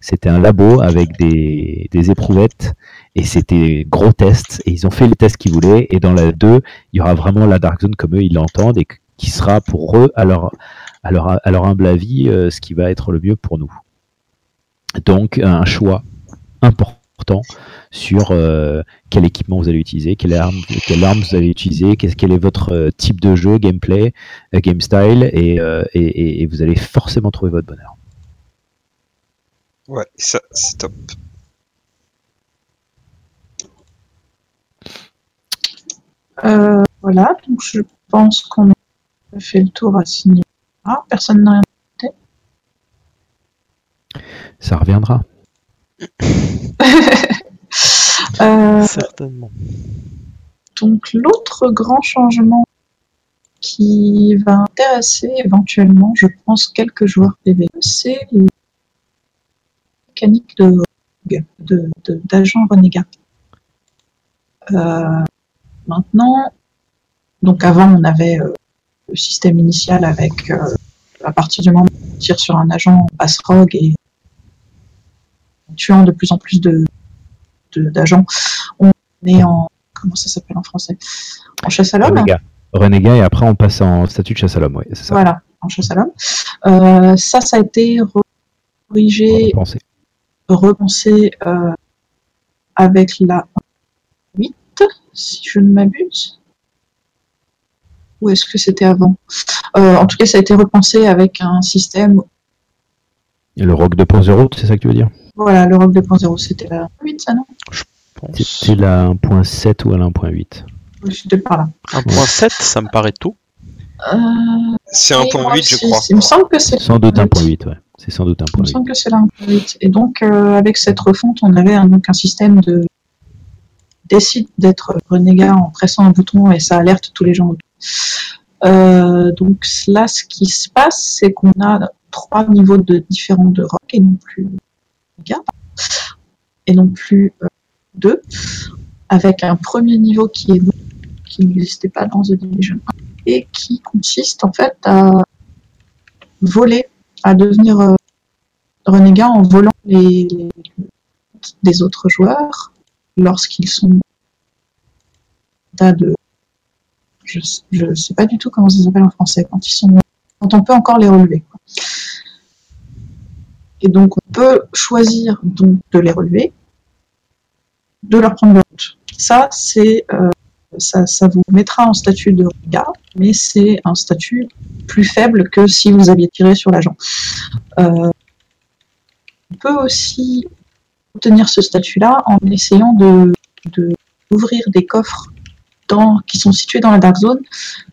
C'était un labo avec des, des éprouvettes et c'était gros tests et ils ont fait les tests qu'ils voulaient et dans la 2 il y aura vraiment la Dark Zone comme eux ils l'entendent et qui sera pour eux à leur, à leur, à leur humble avis euh, ce qui va être le mieux pour nous. Donc un choix important sur euh, quel équipement vous allez utiliser, quelle arme, quelle arme vous allez utiliser, quel est votre euh, type de jeu, gameplay, euh, game style, et, euh, et, et- et vous allez forcément trouver votre bonheur. Ouais, ça, c'est top. Euh, voilà, donc je pense qu'on a fait le tour à ce niveau-là. Personne n'a rien. Ça reviendra. Euh, Certainement. donc l'autre grand changement qui va intéresser éventuellement, je pense, quelques joueurs PvE, c'est la mécanique de de- de- d'agent renégat. Euh, maintenant, donc avant on avait euh, le système initial avec euh, à partir du moment où on tire sur un agent, on passe rogue et en tuant de plus en plus de de- d'agents, on est en comment ça s'appelle en français? En chasse à l'homme. Renégat. Renégat, et après on passe en statut de chasse à l'homme, ouais, c'est ça. Voilà, en chasse à l'homme. Euh, ça, ça a été corrigé, repensé euh, avec la 8, si je ne m'abuse. Ou est-ce que c'était avant? Euh, En tout cas, ça a été repensé avec un système. Et le Rogue 2.0, c'est ça que tu veux dire? Voilà, le Rogue 2.0, c'était la 8, ça non? Pense. C'était la 1.7 ou à la 1.8 Oui, C'était par là. 1.7, ça me paraît tôt. Euh, C'est oui, moi 1.8, je crois. Il me semble que c'est Sans doute 1.8. 1.8, ouais. C'est sans doute Il me 1.8. semble que c'est là 1.8. Et donc, euh, avec cette refonte, on avait un, donc un système de décide d'être renégat en pressant un bouton et ça alerte tous les gens autour. Euh, donc là, ce qui se passe, c'est qu'on a trois niveaux de différents de rock et non plus et non plus euh, deux, avec un premier niveau qui est qui n'existait pas dans The Division 1 et qui consiste en fait à voler, à devenir euh, renégat en volant les, les des autres joueurs lorsqu'ils sont en état de je, je sais pas du tout comment ça s'appelle en français quand ils sont quand on peut encore les relever et donc on peut choisir donc de les relever de leur prendre le route ça euh, ça, ça vous mettra en statut de regard mais c'est un statut plus faible que si vous aviez tiré sur l'agent. Euh, on peut aussi obtenir ce statut-là en essayant de, de des coffres qui sont situés dans la Dark Zone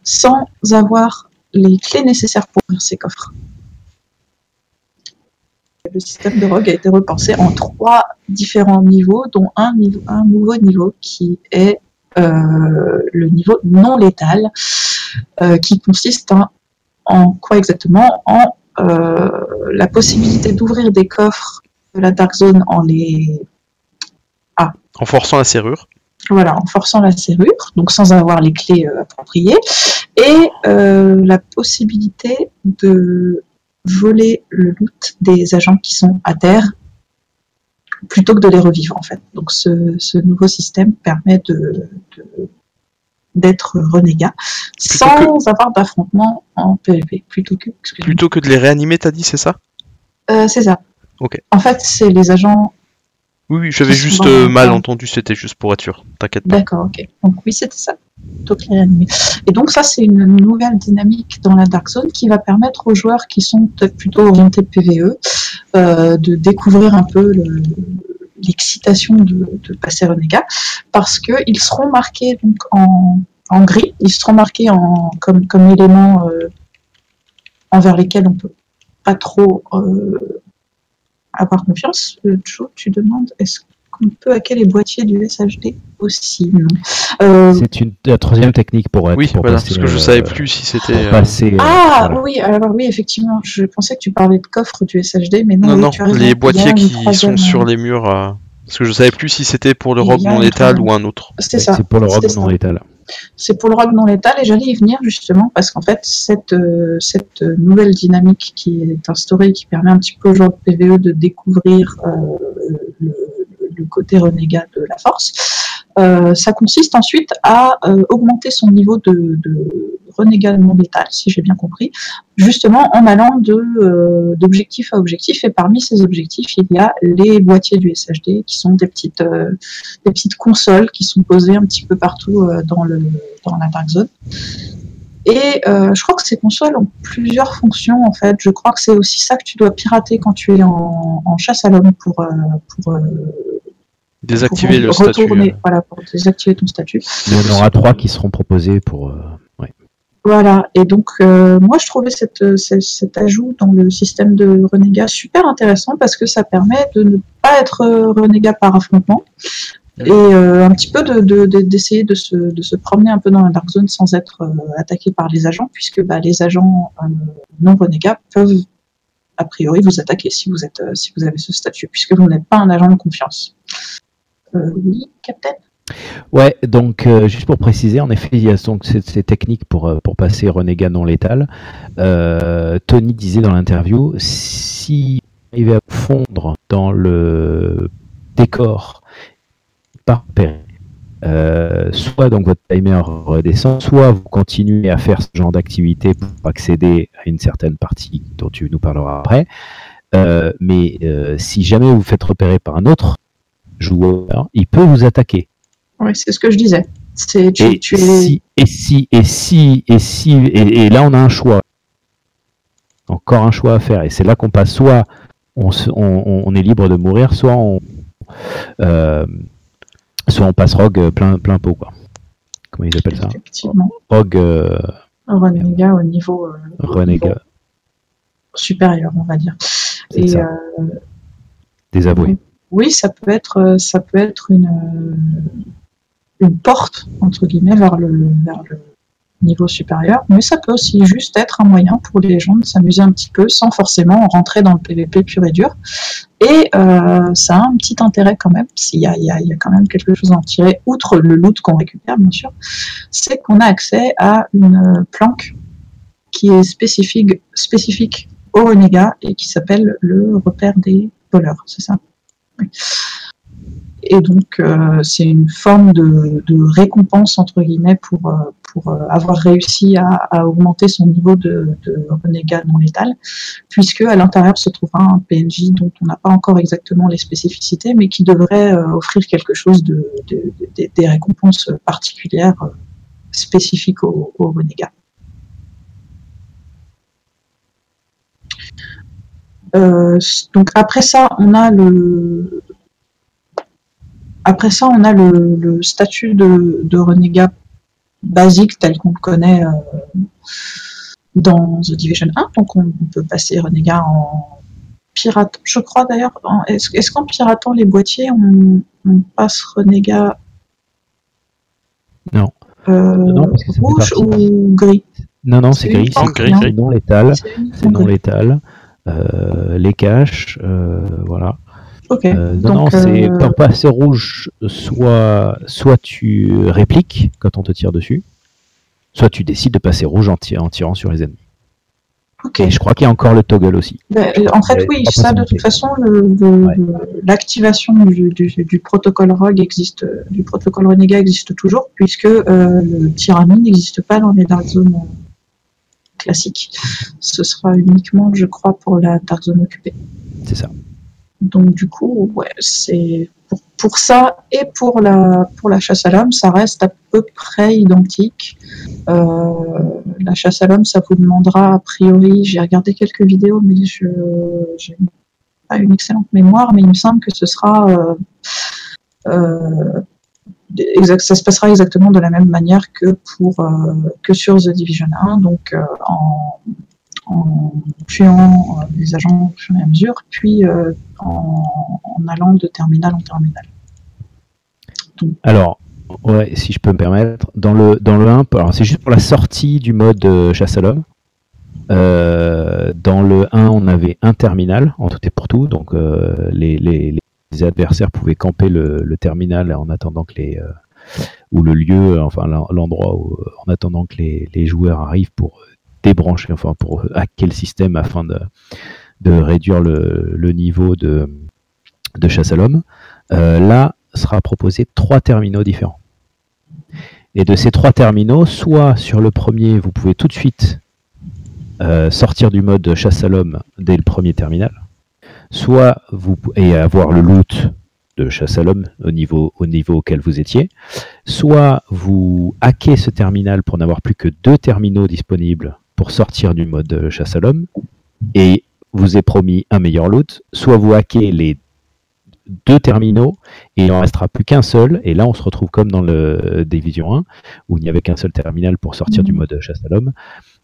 sans avoir les clés nécessaires pour ouvrir ces coffres. Le système de rogue a été repensé en trois différents niveaux, dont un, nouveau niveau qui est euh, le niveau non létal, euh, qui consiste en, quoi exactement? En euh, la possibilité d'ouvrir des coffres de la Dark Zone en les En forçant la serrure. Voilà, en forçant la serrure, donc sans avoir les clés euh, appropriées, et euh, la possibilité de voler le loot des agents qui sont à terre plutôt que de les revivre en fait. Donc ce, ce nouveau système permet de de- d'être renégat sans avoir d'affrontement en PvP plutôt que. Plutôt que de les réanimer, t'as dit, c'est ça? Euh, c'est ça. Ok. En fait, c'est les agents Oui, oui, j'avais juste euh, mal entendu, c'était juste pour être sûr. T'inquiète pas. D'accord, ok. Donc oui, c'était ça. Les réanimer. Et donc ça, c'est une nouvelle dynamique dans la Dark Zone qui va permettre aux joueurs qui sont peut-être plutôt orientés PVE euh, de découvrir un peu le- l'excitation de, de passer renégat parce qu'ils seront marqués donc en, en gris, ils seront marqués en, comme, comme éléments euh, envers lesquels on peut pas trop euh, avoir confiance. Euh, Joe, tu demandes est-ce qu'on peut hacker les boîtiers du SHD aussi? Non. Euh, C'est une la troisième technique pour être. Oui, pour voilà, passer, parce que je euh, savais plus si c'était. euh, euh, Ah voilà. oui, alors oui, effectivement, je pensais que tu parlais de coffre du SHD, mais non, Non, oui, non, tu y les boîtiers qui troisième, sont sur euh, les murs. euh, Parce que je savais plus si c'était pour le a non létal ou un autre. C'est ça. C'est pour le C'était non ça. létal. C'est pour le rogue non létal et j'allais y venir justement parce qu'en fait cette, euh, cette nouvelle dynamique qui est instaurée qui permet un petit peu aux joueurs de PVE de découvrir euh, le, côté renégat de la force, euh, ça consiste ensuite à augmenter son niveau de renégat non létal, si j'ai bien compris, justement en allant de euh, d'objectif à objectif et parmi ces objectifs il y a les boîtiers du SHD qui sont des petites euh, des petites consoles qui sont posées un petit peu partout euh, dans, le, dans la Dark Zone. Et euh, je crois que ces consoles ont plusieurs fonctions en fait. Je crois que c'est aussi ça que tu dois pirater quand tu es en, en chasse à l'homme pour, euh, pour, euh, Désactiver pour le statut. retourner, voilà, pour désactiver ton statut. Il y en aura trois qui seront proposés pour. Voilà, et donc euh, moi je trouvais cette, euh, ce- cet ajout dans le système de renégat super intéressant parce que ça permet de ne pas être euh, renégat par affrontement et euh, un petit peu de- de- de- d'essayer de, se, de se promener un peu dans la Dark Zone sans être euh, attaqué par les agents puisque bah, les agents non renégats peuvent a priori vous attaquer si vous, êtes, si vous avez ce statut puisque vous n'êtes pas un agent de confiance. Oui, Captain Ouais, donc euh, juste pour préciser, en effet, il y a donc ces, techniques pour, euh, pour passer renégat non létal. Euh, Tony disait dans l'interview, si vous arrivez à fondre dans le décor par euh, soit donc votre timer redescend, soit vous continuez à faire ce genre d'activité pour accéder à une certaine partie dont tu nous parleras après. Mais si jamais vous faites repérer par un autre joueur, il peut vous attaquer. Oui, c'est ce que je disais. Tu, Et tu es... si, et si, et si, et si, et, et là on a un choix. Encore un choix à faire. Et c'est là qu'on passe soit on, se- on, on est libre de mourir, soit on, euh, soit on passe rogue plein, plein pot. Quoi. Comment ils appellent ça? Effectivement. Rogue, euh, Renégat au niveau, euh, au Renégat, niveau supérieur, on va dire. Et euh, Désavoué. oui, ça peut être, euh, ça peut être une, euh, une porte entre guillemets vers le, vers le niveau supérieur, mais ça peut aussi juste être un moyen pour les gens de s'amuser un petit peu sans forcément rentrer dans le PVP pur et dur. Et euh, ça a un petit intérêt quand même, s'il y a, il y, a, il y a quand même quelque chose à en tirer, outre le loot qu'on récupère bien sûr, c'est qu'on a accès à une planque qui est spécifique, spécifique au renégat et qui s'appelle le repère des voleurs, c'est ça? Oui. Et donc, euh, c'est une forme de, récompense, entre guillemets, pour, euh, pour euh, avoir réussi à, augmenter son niveau de, renégat non létal, puisque à l'intérieur se trouvera un PNJ dont on n'a pas encore exactement les spécificités, mais qui devrait offrir quelque chose de, de- de- des récompenses particulières spécifiques au, au renégat. Donc après ça, on a le après ça, on a le, le statut de, de renégat basique tel qu'on le connaît euh, dans The Division 1. Donc on, on peut passer renégat en pirate. Je crois d'ailleurs, en- est-ce est-ce qu'en piratant les boîtiers, on, on passe renégat Non. euh, Non, parce que ça fait rouge ou gris? Non, non, C'est gris. C'est gris, non létal. C'est non létal. Euh, les caches, euh, voilà. Euh, non, Donc, non, c'est euh, pour passer rouge, soit, soit tu répliques quand on te tire dessus, soit tu décides de passer rouge en, tir- en tirant sur les ennemis. ok. Et je crois qu'il y a encore le toggle aussi. Euh, en fait, oui, ça, de toute façon, le- le- Ouais. le- l'activation du, du- du protocole Rogue existe, du protocole Renégat existe toujours, puisque euh, le tyrannie n'existe pas dans les Dark Zones euh, classiques. Ce sera uniquement, je crois, pour la Dark Zone occupée. C'est ça. Donc, du coup, c'est pour, ça et pour la, pour la chasse à l'homme, ça reste à peu près identique. Euh, la chasse à l'homme, ça vous demandera a priori, j'ai regardé quelques vidéos, mais je j'ai pas une excellente mémoire, mais il me semble que ce sera euh, euh, exact, ça se passera exactement de la même manière que pour que sur The Division 1, donc en, en tuant euh, les agents au fur et à mesure, puis euh, en, allant de terminal en terminal. Alors, si je peux me permettre, dans le, dans le 1, alors c'est juste pour la sortie du mode euh, chasse à l'homme. Dans le 1, on avait un terminal en tout et pour tout, donc les, les- les adversaires pouvaient camper le, terminal en attendant que les ou le lieu, enfin l'en- l'endroit en attendant que les, les joueurs arrivent pour débrancher, enfin pour hacker le système afin de, de réduire le, le niveau de, de chasse à l'homme. Euh, là, sera proposé trois terminaux différents. Et de ces trois terminaux, soit sur le premier, vous pouvez tout de suite euh, sortir du mode chasse à l'homme dès le premier terminal, soit vous et avoir le loot de chasse à l'homme au niveau, au niveau auquel vous étiez, soit vous hackez ce terminal pour n'avoir plus que deux terminaux disponibles pour sortir du mode euh, chasse à l'homme, et vous est promis un meilleur loot, soit vous hackez les deux terminaux et il en restera plus qu'un seul. Et là, on se retrouve comme dans le Division 1 où il n'y avait qu'un seul terminal pour sortir du Mhm. mode chasse à l'homme.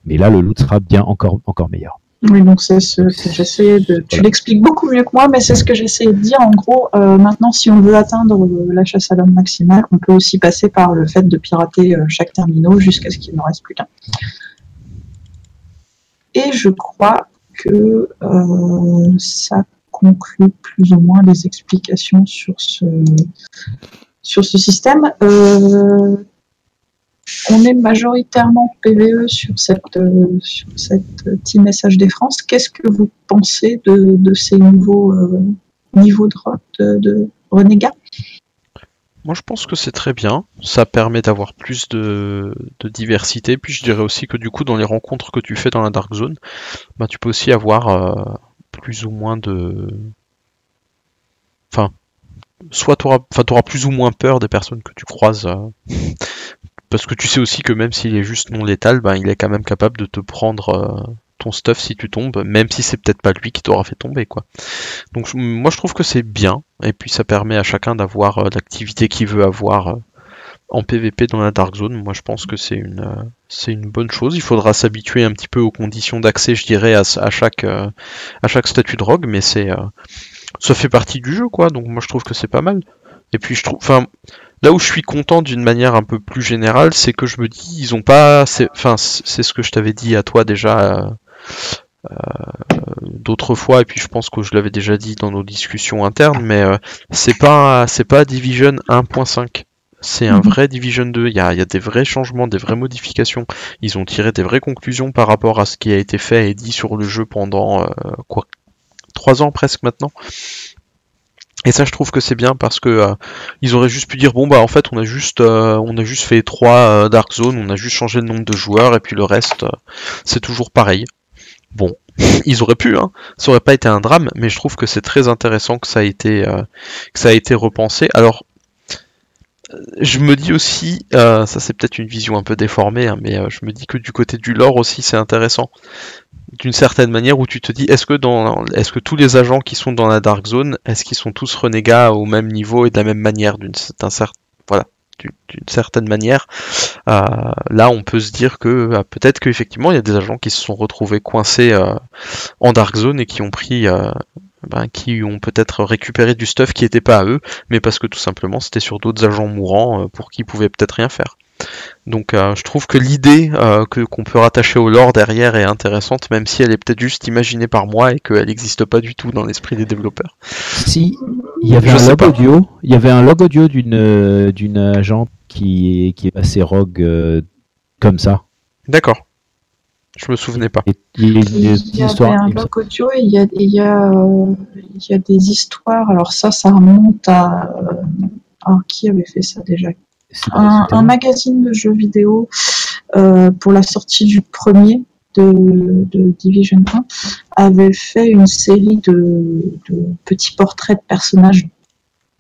Mais là, le loot sera bien encore, encore meilleur. Oui, donc c'est ce que j'essayais de. Tu l'expliques beaucoup mieux que moi, mais c'est ce que j'essayais de dire. En gros, euh, maintenant, si on veut atteindre euh, la chasse à l'homme maximale, on peut aussi passer par le fait de pirater euh, chaque terminal jusqu'à ce qu'il n'en reste plus qu'un. Et je crois que euh, ça conclut plus ou moins les explications sur ce, sur ce système. Euh, on est majoritairement PVE sur cette, euh, sur cette Team SHD France. Qu'est-ce que vous pensez de, de ces nouveaux euh, niveaux de, de, de renégats Moi, je pense que c'est très bien. Ça permet d'avoir plus de, diversité. Puis je dirais aussi que du coup, dans les rencontres que tu fais dans la Dark Zone, bah, tu peux aussi avoir euh, plus ou moins de. Enfin, soit tu auras, plus ou moins peur des personnes que tu croises. euh, Parce que tu sais aussi que même s'il est juste non létal, bah, il est quand même capable de te prendre euh, ton stuff si tu tombes, même si c'est peut-être pas lui qui t'aura fait tomber, quoi. Donc moi je trouve que c'est bien, et puis ça permet à chacun d'avoir euh, l'activité qu'il veut avoir euh, en PVP dans la Dark Zone. Moi, je pense que c'est une, euh, c'est une bonne chose. Il faudra s'habituer un petit peu aux conditions d'accès, je dirais, à, à chaque, à chaque statut de rogue, mais c'est, ça fait partie du jeu, quoi. Donc moi, je trouve que c'est pas mal. Et puis, je trouve, enfin, là où je suis content d'une manière un peu plus générale, c'est que je me dis, ils ont pas, enfin, c'est ce que je t'avais dit à toi déjà. D'autres fois et puis je pense que je l'avais déjà dit dans nos discussions internes mais c'est pas c'est pas Division 1.5 c'est un mhm. vrai Division 2, il y a, des vrais changements, des vraies modifications. Ils ont tiré des vraies conclusions par rapport à ce qui a été fait et dit sur le jeu pendant euh, quoi 3 ans presque maintenant. Et ça je trouve que c'est bien parce que euh, ils auraient juste pu dire bon bah en fait on a juste euh, on a juste fait 3 Dark Zone, on a juste changé le nombre de joueurs et puis le reste c'est toujours pareil. Bon, ils auraient pu, hein. ça aurait pas été un drame, mais je trouve que c'est très intéressant que ça a été que ça été repensé. Alors je me dis aussi, euh, ça c'est peut-être une vision un peu déformée, hein, mais euh, je me dis que du côté du lore aussi c'est intéressant. D'une certaine manière où tu te dis, est-ce que dans, est-ce que tous les agents qui sont dans la Dark Zone, est-ce qu'ils sont tous renégats au même niveau et de la même manière, d'une voilà, d'une certaine manière. Euh, là, on peut se dire que peut-être qu'effectivement, il y a des agents qui se sont retrouvés coincés en Dark Zone et qui ont pris ben, qui ont peut-être récupéré du stuff qui n'était pas à eux, mais parce que tout simplement c'était sur d'autres agents mourants euh, pour qui ils pouvaient peut-être rien faire. Donc euh, je trouve que l'idée euh, que qu'on peut rattacher au lore derrière est intéressante, même si elle est peut-être juste imaginée par moi et qu'elle n'existe pas du tout dans l'esprit des développeurs. Si il y avait un log audio, il y avait un log audio d'une d'une agent qui qui est passé rogue comme ça. D'accord. Je me souvenais pas. il, y a un bloc audio et il y a, il, y a, euh, il y a des histoires. Alors ça, ça remonte à... Euh, qui avait fait ça déjà? Un, un, magazine de jeux vidéo euh, pour la sortie du premier de, de, Division 1 avait fait une série de, de petits portraits de personnages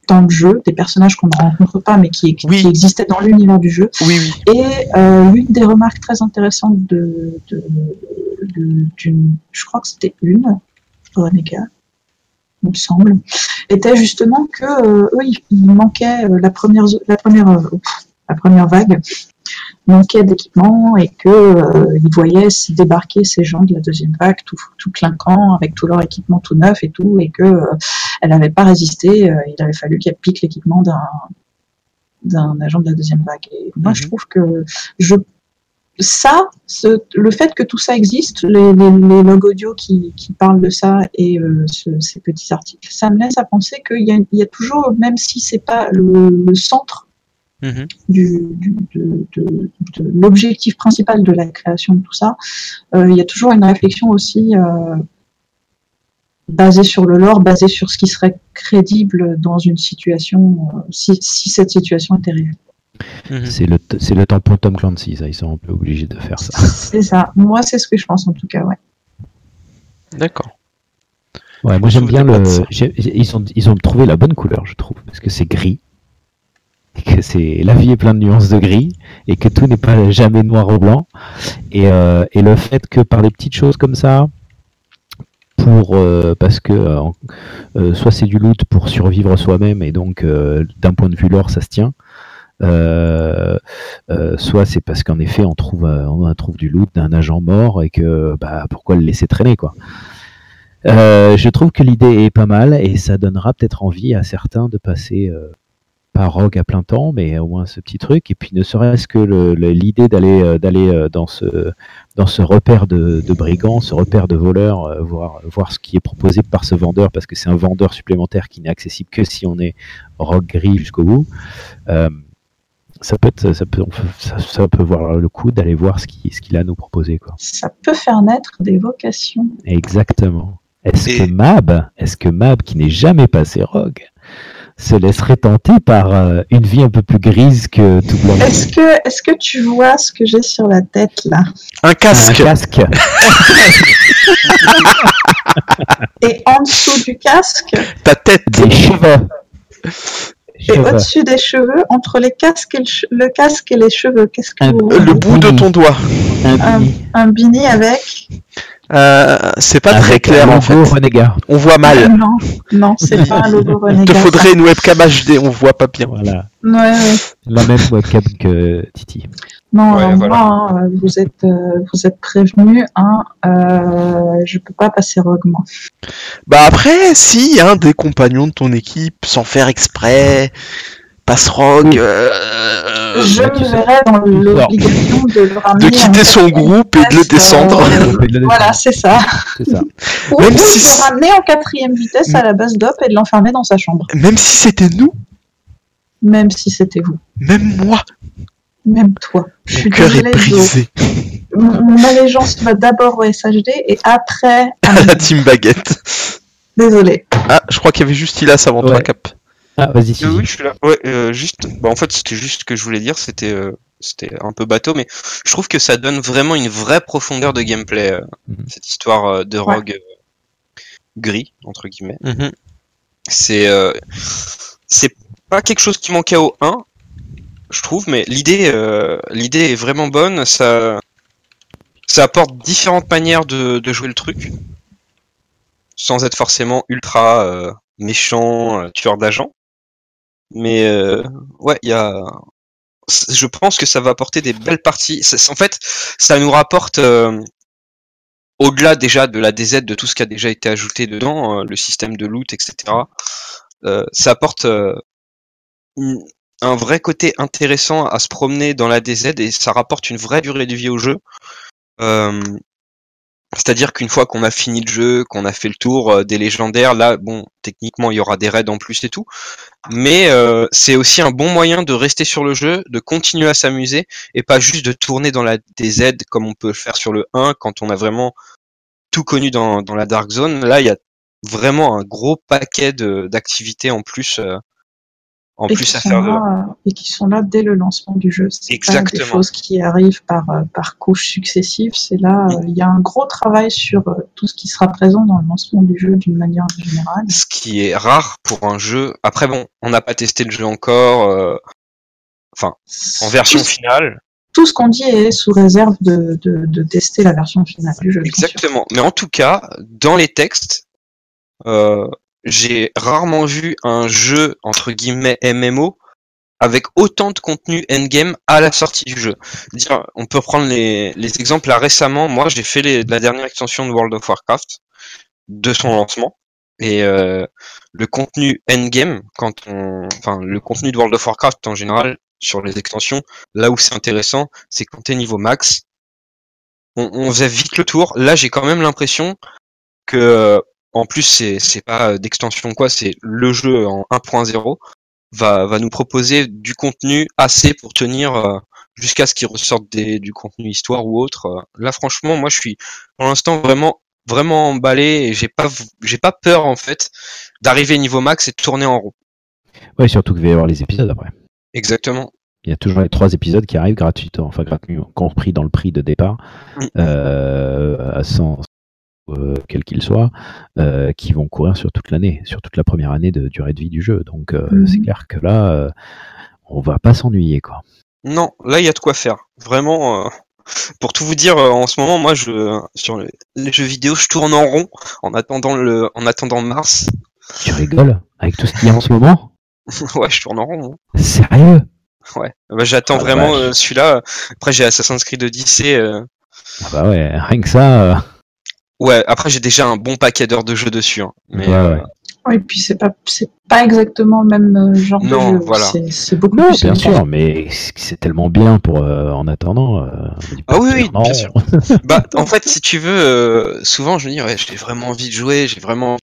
dans le jeu, des personnages qu'on ne rencontre pas mais qui, existaient dans l'univers du jeu. Oui, Et euh, l'une des remarques très intéressantes de, d'une, je crois que c'était une, Renega, il me semble, était justement que euh, eux, il, manquait euh, la première, la première, la première vague manquait d'équipement et que euh, ils voyaient débarquer ces gens de la deuxième vague tout, tout clinquant avec tout leur équipement tout neuf et tout et que euh, elle n'avait pas résisté euh, il avait fallu qu'elle pique l'équipement d'un d'un agent de la deuxième vague et moi je mhm. trouve que je ça, le fait que tout ça existe, les, les, les logs audio qui, qui, parlent de ça et ces petits articles, ça me laisse à penser qu'il y, y, a toujours, même si c'est pas le, le centre Mhm. du, de, l'objectif principal de la création de tout ça, euh, il y a toujours une réflexion aussi euh, basée sur le lore, basée sur ce qui serait crédible dans une situation, euh, si, cette situation était réelle. Mhm. C'est le, c'est le tampon Tom Clancy, ça, ils sont un peu obligés de faire ça. C'est ça, moi c'est ce que je pense en tout cas, ouais. D'accord. Ouais, moi j'aime bien le. Ils ont, ils ont trouvé la bonne couleur, je trouve, parce que c'est gris que c'est la vie est pleine de nuances de gris et que tout n'est pas jamais noir ou blanc et, euh, et, le fait que par des petites choses comme ça pour euh, parce que euh, soit c'est du loot pour survivre soi-même et donc d'un point de vue lore ça se tient soit c'est parce qu'en effet on trouve on trouve du loot d'un agent mort et que bah pourquoi le laisser traîner quoi je trouve que l'idée est pas mal et ça donnera peut-être envie à certains de passer pas rogue à plein temps, mais au moins ce petit truc. Et puis ne serait-ce que l'idée d'aller euh, d'aller euh, dans ce dans ce repère de, brigands, ce repère de voleurs, euh, voir voir ce qui est proposé par ce vendeur, parce que c'est un vendeur supplémentaire qui n'est accessible que si on est rogue gris jusqu'au bout. Ça peut être, ça peut, ça, peut voir le coup d'aller voir ce qu'il ce qu'il a à nous proposer. Quoi. Ça peut faire naître des vocations. Exactement. Est-ce que Mab, est-ce que Mab, qui n'est jamais passé rogue, se laisserait tenter par euh, une vie un peu plus grise que tout blanc? Est-ce que, est-ce que tu vois ce que j'ai sur la tête là? Un casque. Un casque. Et en dessous du casque? Ta tête. Des cheveux. Et au-dessus des cheveux, entre les casques et le, casque et les cheveux, qu'est-ce que Le bout de ton doigt. Un, un, bini avec Euh, c'est pas très clair un en fait. Renégat. On voit mal. Non, non, c'est pas un logo Il te faudrait une webcam HD, on voit pas bien. Voilà. Ouais, ouais. La même webcam que Titi. Non, Ouais, voilà. hein, vous êtes, euh, vous êtes prévenus. Hein, euh, je peux pas passer rogue moi. Bah après, si un des compagnons de ton équipe, sans faire exprès, passe rogue, euh, je me tu sais- verrais dans l'obligation de le ramener. de quitter son groupe et de le descendre. euh, Voilà, c'est ça. Ou, Même si de le ramener en quatrième vitesse à la base d'op et de l'enfermer dans sa chambre. Même si c'était nous, Même si c'était vous. même moi, Même toi. Je mon suis cœur est brisé. Mon, mon allégeance va d'abord au SHD et après. à la team baguette. Désolée. Ah, je crois qu'il y avait juste Ilas avant toi. Cap. Ah, vas-y. Euh, oui, je suis là. Ouais, euh, juste. Bah, en fait, c'était juste ce que je voulais dire. C'était, euh, c'était un peu bateau, mais je trouve que ça donne vraiment une vraie profondeur de gameplay. euh, Mhm. Cette histoire euh, de Ouais. rogue euh, gris entre guillemets. Mhm. C'est, euh, c'est pas quelque chose qui manquait au 1, je trouve, mais l'idée, euh, l'idée est vraiment bonne. Ça, ça apporte différentes manières de, de jouer le truc, sans être forcément ultra euh, méchant, euh, tueur d'agents. Mais euh, ouais, il y a. Je pense que ça va apporter des belles parties. En fait, ça nous rapporte euh, au-delà déjà de la DZ, de tout ce qui a déjà été ajouté dedans, le système de loot, etc. euh, ça apporte euh, une- un vrai côté intéressant à se promener dans la DZ et ça rapporte une vraie durée de vie au jeu. Euh, c'est-à-dire qu'une fois qu'on a fini le jeu, qu'on a fait le tour euh, des légendaires, là, bon, techniquement, il y aura des raids en plus et tout. Mais euh, c'est aussi un bon moyen de rester sur le jeu, de continuer à s'amuser et pas juste de tourner dans la DZ comme on peut le faire sur le 1 quand on a vraiment tout connu dans, la Dark Zone. Là, il y a vraiment un gros paquet d'activités en plus, en et, plus qui à sont faire. là, et qui sont là dès le lancement du jeu. C'est pas des Exactement. choses qui arrivent par, euh, par couches successives. C'est là, euh, il y a un gros travail sur euh, tout ce qui sera présent dans le lancement du jeu d'une manière générale. ce qui est rare pour un jeu. Après bon, on n'a pas testé le jeu encore, euh, en version Tout, finale. tout ce qu'on dit est sous réserve de, de, de tester la version finale du jeu. Exactement. Mais en tout cas, dans les textes, euh, j'ai rarement vu un jeu entre guillemets MMO avec autant de contenu endgame à la sortie du jeu. Dire, on peut prendre les, les exemples là récemment. Moi, j'ai fait les, la dernière extension de World of Warcraft de son lancement. Et euh, le contenu endgame, quand on, enfin le contenu de World of Warcraft en général sur les extensions, là où c'est intéressant, c'est quand t'es niveau max, on, on faisait vite le tour. Là, j'ai quand même l'impression que, en plus, c'est c'est pas d'extension quoi, c'est le jeu en 1.0 va va nous proposer du contenu assez pour tenir euh, jusqu'à ce qu'il ressorte des, du contenu histoire ou autre. Euh, Là, franchement, moi, je suis pour l'instant vraiment vraiment emballé et j'ai pas j'ai pas peur en fait d'arriver niveau max et de tourner en rond. Ouais, surtout qu'il va y avoir les épisodes après. Exactement. Il y a toujours les trois épisodes qui arrivent gratuitement, enfin gratuitement, compris dans le prix de départ, Mm. euh, à 100, euh, quel qu'il soit, euh, qui vont courir sur toute l'année, sur toute la première année de durée de vie du jeu. Donc euh, Mhm. c'est clair que là, euh, on va pas s'ennuyer quoi. Non, là il y a de quoi faire. Vraiment. euh, pour tout vous dire, euh, en ce moment, moi, je sur le- les jeux vidéo, je tourne en rond en attendant le, en attendant mars. Tu rigoles avec tout ce qu'il y a en ce moment? Ouais, je tourne en rond. moi. Sérieux? Ouais. Bah, j'attends Ah, vraiment euh, celui-là. Après, j'ai Assassin's Creed Odyssey. euh, ah Bah ouais, rien que ça. Ouais. Après, j'ai déjà un bon paquet d'heures de jeu dessus. hein. Mais ouais, euh, ouais. Oui, puis c'est pas, c'est pas exactement le même euh, genre Non, de jeu. voilà. C'est, beaucoup Non, plus bien sûr, mais c'est tellement bien pour euh, en attendant. euh, Ah oui, oui, bien sûr. Bah, en fait, si tu veux, euh, souvent je me dis, ouais, j'ai vraiment envie de jouer, j'ai vraiment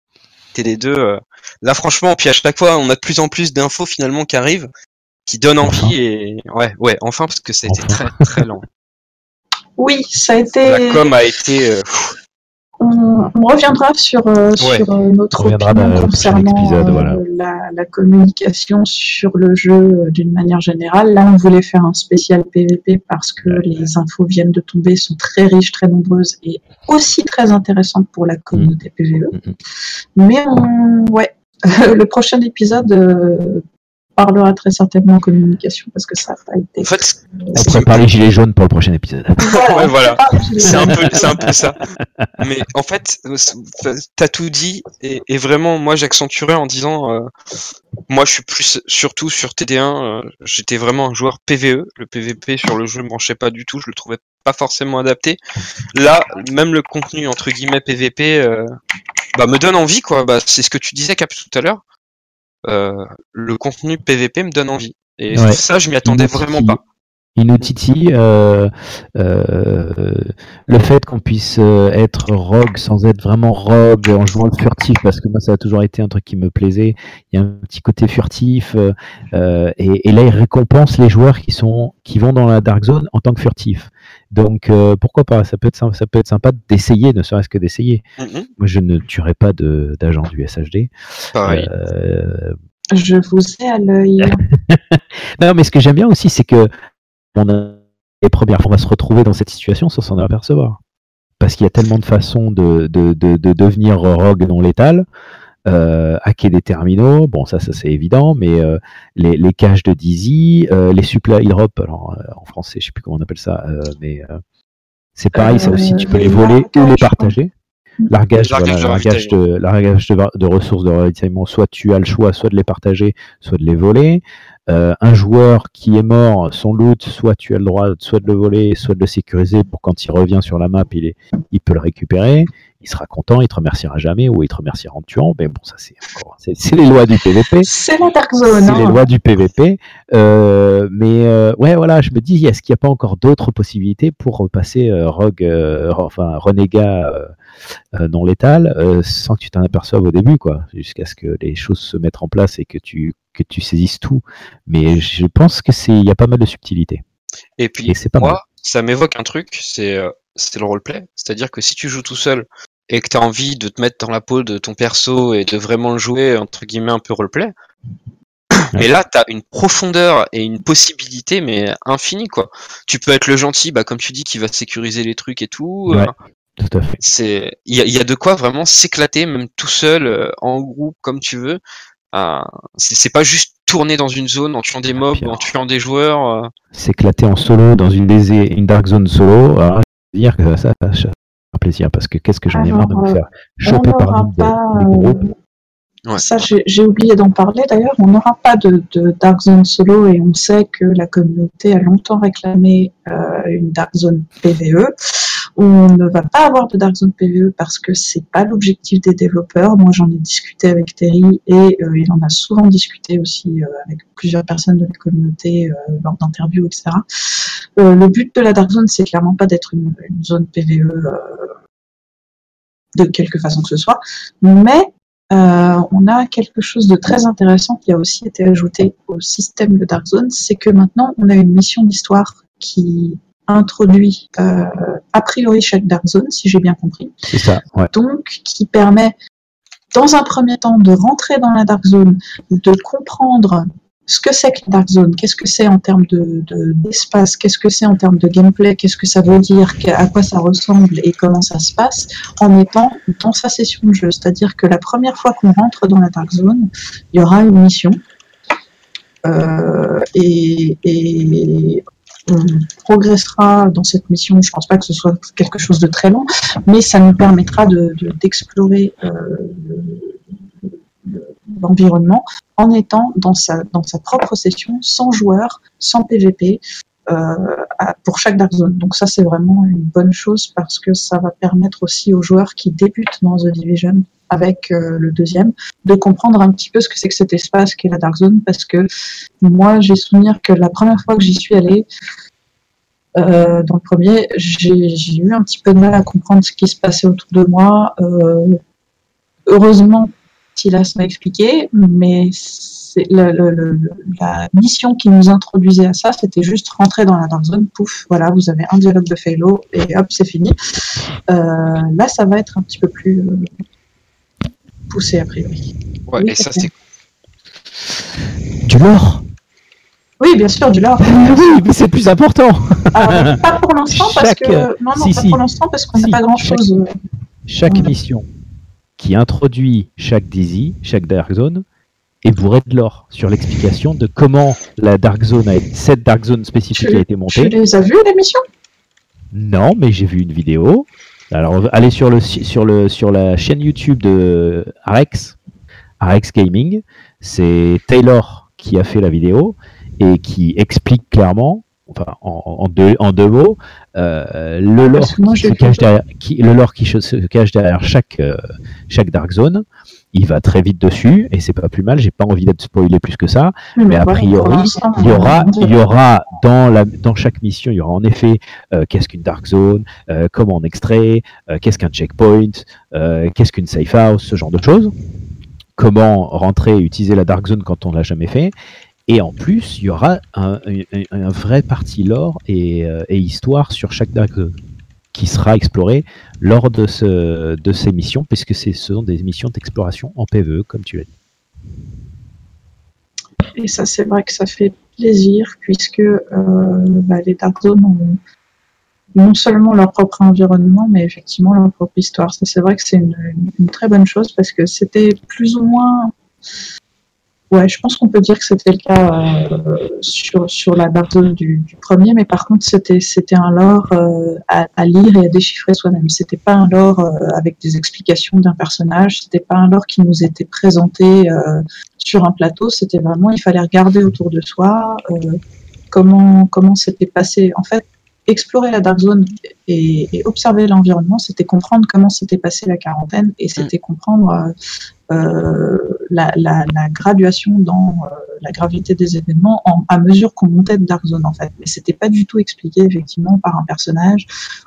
envie les deux. euh. Là, franchement, puis à chaque fois, on a de plus en plus d'infos finalement qui arrivent, qui donnent envie Enfin. et ouais, ouais, enfin parce que ça a été très très lent. Oui, ça a été. La com a été. euh, pff, On, on reviendra sur, euh, sur euh, notre opinion dans prochain concernant épisode, euh, la, la communication sur le jeu euh, d'une manière générale. Là, on voulait faire un spécial PVP parce que les infos viennent de tomber, sont très riches, très nombreuses et aussi très intéressantes pour la communauté PVE. Mhm. Mais on, ouais, le prochain épisode parlera très certainement en communication parce que ça n'a pas été. En fait, On prépare les gilets jaunes pour le prochain épisode. Ouais, voilà. C'est un peu, c'est un peu ça. Mais en fait, t'as tout dit et, et vraiment, moi, j'accentuerais en disant, euh, moi, je suis plus surtout sur TD1. euh, J'étais vraiment un joueur PVE. Le PVP sur le jeu me branchait pas du tout. Je le trouvais pas forcément adapté. Là, même le contenu entre guillemets PVP, euh, bah, me donne envie, quoi. Bah, c'est ce que tu disais, Cap, tout à l'heure. Euh, le contenu PVP me donne envie. Et Ouais. ça, je m'y attendais vraiment pas. Inutiti, euh, euh, le fait qu'on puisse être rogue sans être vraiment rogue en jouant le furtif, parce que moi ça a toujours été un truc qui me plaisait, il y a un petit côté furtif, euh, et, et là il récompense les joueurs qui sont qui vont dans la dark zone en tant que furtif. Donc euh, pourquoi pas, ça peut être sympa, ça peut être sympa d'essayer, ne serait-ce que d'essayer. Mhm, Moi je ne tuerai pas de- d'agent du SHD. pareil. Euh, Je vous ai à l'œil. Non, mais ce que j'aime bien aussi, c'est que on a les premières fois, on va se retrouver dans cette situation sans s'en apercevoir. Parce qu'il y a tellement de façons de, de, de, de devenir rogue non létal, euh, hacker des terminaux, bon ça, ça c'est évident, mais euh, les, les caches de Dizzy, euh, les supply drop, alors euh, en français je sais plus comment on appelle ça, euh, mais euh, c'est pareil, ça aussi tu peux Euh, les voler ou les partager. Largage, Largage voilà, de largage de, largage de, de ressources de ravitaillement, soit tu as le choix, soit de les partager, soit de les voler. Euh, un joueur qui est mort, son loot, soit tu as le droit soit de le voler, soit de le sécuriser pour quand il revient sur la map, il, est, il peut le récupérer, il sera content, il te remerciera jamais ou il te remerciera en te tuant. Mais bon, ça c'est les lois du PVP. C'est la Dark Zone. C'est les hein. lois du PVP. Euh, mais euh, ouais, voilà, je me dis, est-ce qu'il n'y a pas encore d'autres possibilités pour passer euh, rogue, enfin renégat non létal, sans que tu t'en aperçoives au début, quoi, jusqu'à ce que les choses se mettent en place et que tu que tu saisisses tout. Mais je pense que c'est, il y a pas mal de subtilités. Et puis, Et c'est pas moi, mal. ça m'évoque un truc, c'est euh, c'est le roleplay. C'est-à-dire que si tu joues tout seul et que tu as envie de te mettre dans la peau de ton perso et de vraiment le jouer, entre guillemets, un peu roleplay, et là, tu as une profondeur et une possibilité, mais infinie, quoi. Tu peux être le gentil, bah, comme tu dis, qui va sécuriser les trucs et tout. Ouais. euh, Tout à fait. c'est il y a, il y a de quoi vraiment s'éclater, même tout seul, euh, en groupe, comme tu veux. Euh, c'est c'est pas juste tourner dans une zone en tuant des mobs, puis ou en tuant des joueurs. euh, S'éclater en solo dans une, DZ une dark zone solo, alors, je veux dire que ça, ça, ça fait plaisir parce que qu'est-ce que j'en ai marre de me faire choper par pas. des groupes. euh, Ouais. Ça, j'ai j'ai oublié d'en parler d'ailleurs. On n'aura pas de, de Dark Zone solo et on sait que la communauté a longtemps réclamé euh, une Dark Zone PVE. On ne va pas avoir de Dark Zone PVE parce que c'est pas l'objectif des développeurs. Moi, j'en ai discuté avec Terry et euh, il en a souvent discuté aussi euh, avec plusieurs personnes de la communauté euh, lors d'interviews, etc. Le but de la Dark Zone, c'est clairement pas d'être une, zone PVE de quelque façon que ce soit, mais on a quelque chose de très intéressant qui a aussi été ajouté au système de Dark Zone, c'est que maintenant on a une mission d'histoire qui introduit euh, a priori chaque Dark Zone, si j'ai bien compris, C'est ça, ouais. donc qui permet dans un premier temps de rentrer dans la Dark Zone, de comprendre ce que c'est que la Dark Zone, qu'est-ce que c'est en termes de, de- d'espace, qu'est-ce que c'est en termes de gameplay, qu'est-ce que ça veut dire, à quoi ça ressemble et comment ça se passe, en étant dans sa session de jeu. C'est-à-dire que la première fois qu'on rentre dans la Dark Zone, il y aura une mission. Euh, et, progressera dans cette mission. Je pense pas que ce soit quelque chose de très long, mais ça nous permettra de, de- d'explorer euh, le- le- l'environnement en étant dans sa, dans sa propre session, sans joueur, sans PVP, euh, pour chaque Dark Zone. Donc ça, c'est vraiment une bonne chose parce que ça va permettre aussi aux joueurs qui débutent dans The Division avec euh, le deuxième, de comprendre un petit peu ce que c'est que cet espace qu'est la Dark Zone, parce que moi, j'ai souvenir que la première fois que j'y suis allée, euh, dans le premier, j'ai eu un petit peu de mal à comprendre ce qui se passait autour de moi. Euh, heureusement, Tilas m'a expliqué, mais la mission qui nous introduisait à ça, c'était juste rentrer dans la Dark Zone, pouf, voilà, vous avez un dialogue de Phalo et hop, c'est fini. Euh, là, ça va être un petit peu plus poussé a priori. Ouais, Oui, et ça, c'est Du lore Oui, bien sûr, du lore. Oui, mais c'est le plus important pas pour l'instant parce Chaque- que non, non, si, pas si. pour l'instant parce qu'on n'a Si, pas grand chose. Chaque Ouais. mission qui introduit chaque Dizzy, chaque Dark Zone, et bourré de l'or sur l'explication de comment la Dark Zone, a, cette Dark Zone spécifique Tu- a été Tu montée. les as vus l'émission Non, mais j'ai vu une vidéo. Alors, allez sur, le, sur, le, sur la chaîne YouTube de Arex, Arex Gaming. C'est Taylor qui a fait la vidéo et qui explique clairement, enfin, en, en deux, en deux mots, euh, le lore qui se cache derrière, qui, le lore qui se cache derrière chaque, euh, chaque Dark Zone. Il va très vite dessus et c'est pas plus mal. J'ai pas envie d'être spoilé plus que ça. Mais a priori, Il y aura, on dirait- il y aura dans, la, dans chaque mission, il y aura en effet euh, qu'est-ce qu'une dark zone, euh, comment on extrait, euh, qu'est-ce qu'un checkpoint, qu'est-ce qu'une safe house, ce genre de choses. Comment rentrer et utiliser la dark zone quand on l'a jamais fait. Et en plus, il y aura un, un- un vrai parti lore et, et histoire sur chaque dark zone qui sera exploré lors de, ce, de ces missions, puisque ce sont des missions d'exploration en PvE, comme tu l'as dit. Et ça, c'est vrai que ça fait plaisir, puisque euh, bah, les Dark Zones ont non seulement leur propre environnement, mais effectivement leur propre histoire. Ça, c'est vrai que c'est une très bonne chose, parce que c'était plus ou moins... Ouais, je pense qu'on peut dire que c'était le cas euh, sur, sur la Dark Zone du, du premier, mais par contre, c'était c'était un lore euh, à, à lire et à déchiffrer soi-même. C'était pas un lore euh, avec des explications d'un personnage, c'était pas un lore qui nous était présenté sur un plateau, c'était vraiment, il fallait regarder autour de soi comment comment c'était passé. En fait, explorer la Dark Zone et, et observer l'environnement, c'était comprendre comment s'était passé la quarantaine et c'était comprendre euh, euh, la, la, la graduation dans euh, la gravité des événements en, à mesure qu'on montait de Dark Zone en fait. Mais c'était pas du tout expliqué effectivement par un personnage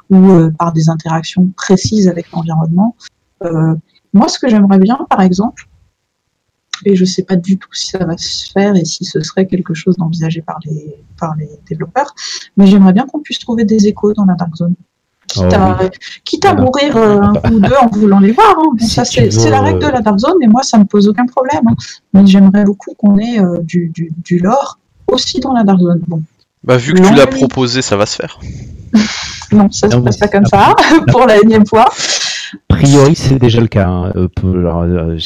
ou euh, par des interactions précises avec l'environnement. Euh, moi, ce que j'aimerais bien, par exemple, et je sais pas du tout si ça va se faire et si ce serait quelque chose d'envisagé par les, par les développeurs, mais j'aimerais bien qu'on puisse trouver des échos dans la Dark Zone. Quitte, Oh, à, quitte à mourir euh, un coup ou deux en voulant les voir. hein. Si ça, c'est la règle de euh, la Dark Zone et moi, ça me pose aucun problème. hein. Mais j'aimerais beaucoup qu'on ait euh, du, du, du lore aussi dans la Dark Zone. Bon, Bah, vu que tu l'as oui. proposé, ça va se faire. non, ça se Non, mais passe pas comme ça pour la énième fois. A priori, c'est déjà le cas. hein. Euh, pour- alors, euh,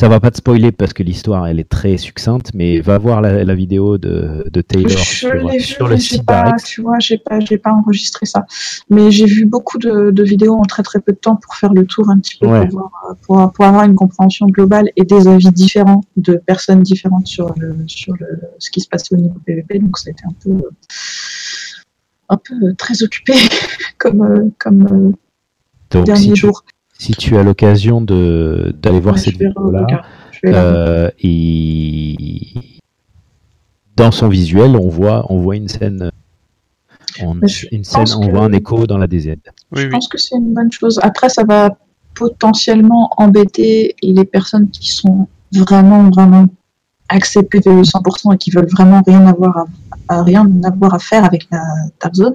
ça va pas te spoiler parce que l'histoire elle est très succincte, mais va voir la, la vidéo de, de Taylor Je sur, vu, sur le site pas, tu vois, j'ai pas, j'ai pas enregistré ça. Mais j'ai vu beaucoup de, de vidéos en très très peu de temps pour faire le tour un petit peu, Ouais. pour, euh, pour, pour avoir une compréhension globale et des avis différents de personnes différentes sur, le, sur le, ce qui se passait au niveau PVP. Donc c'était un peu, un peu très occupé comme, euh, comme euh, Donc, dernier si tu, jour. Si tu as l'occasion de d'aller voir Ouais, cette vais la- euh, dans son visuel, on voit, on voit une scène, on- une scène, on que- voit un écho dans la DZ. Oui, Je oui. pense que c'est une bonne chose. Après, ça va potentiellement embêter les personnes qui sont vraiment, vraiment axées PVE 100% et qui veulent vraiment rien avoir à, à- rien avoir à faire avec la Dark Zone.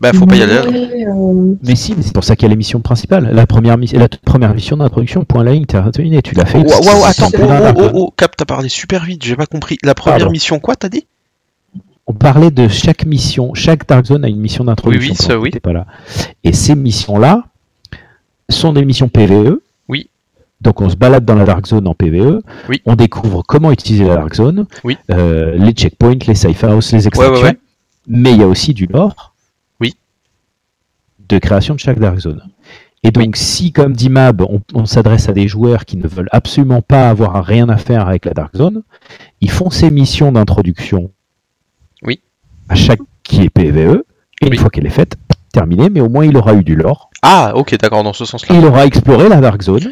Bah, faut pas y aller. Mais, euh, Mais si, mais c'est pour ça qu'il y a l'émission principale. La première mission, la toute première mission d'introduction, point la ligne, t'as terminé, tu l'as fait. Waouh, attends, oh, oh, oh, oh, Cap, t'as parlé super vite, j'ai pas compris. La première Pardon. mission, quoi, t'as dit? On parlait de chaque mission, chaque Dark Zone a une mission d'introduction. Oui, oui, ça, oui. pas là. Et ces missions-là sont des missions PVE. Donc on se balade dans la Dark Zone en PVE. Oui. On découvre comment utiliser la Dark Zone. Oui. euh, les checkpoints, les safe house, les extractions. ouais. Mais il y a aussi du lore. Oui. De création de chaque Dark Zone. Et donc, si, comme dit Mab, on, on s'adresse à des joueurs qui ne veulent absolument pas avoir rien à faire avec la Dark Zone, ils font ces missions d'introduction Oui. à chaque qui est PVE, et une fois qu'elle est faite, terminée, mais au moins il aura eu du lore, Ah, ok, d'accord, dans ce sens-là. il aura exploré la Dark Zone,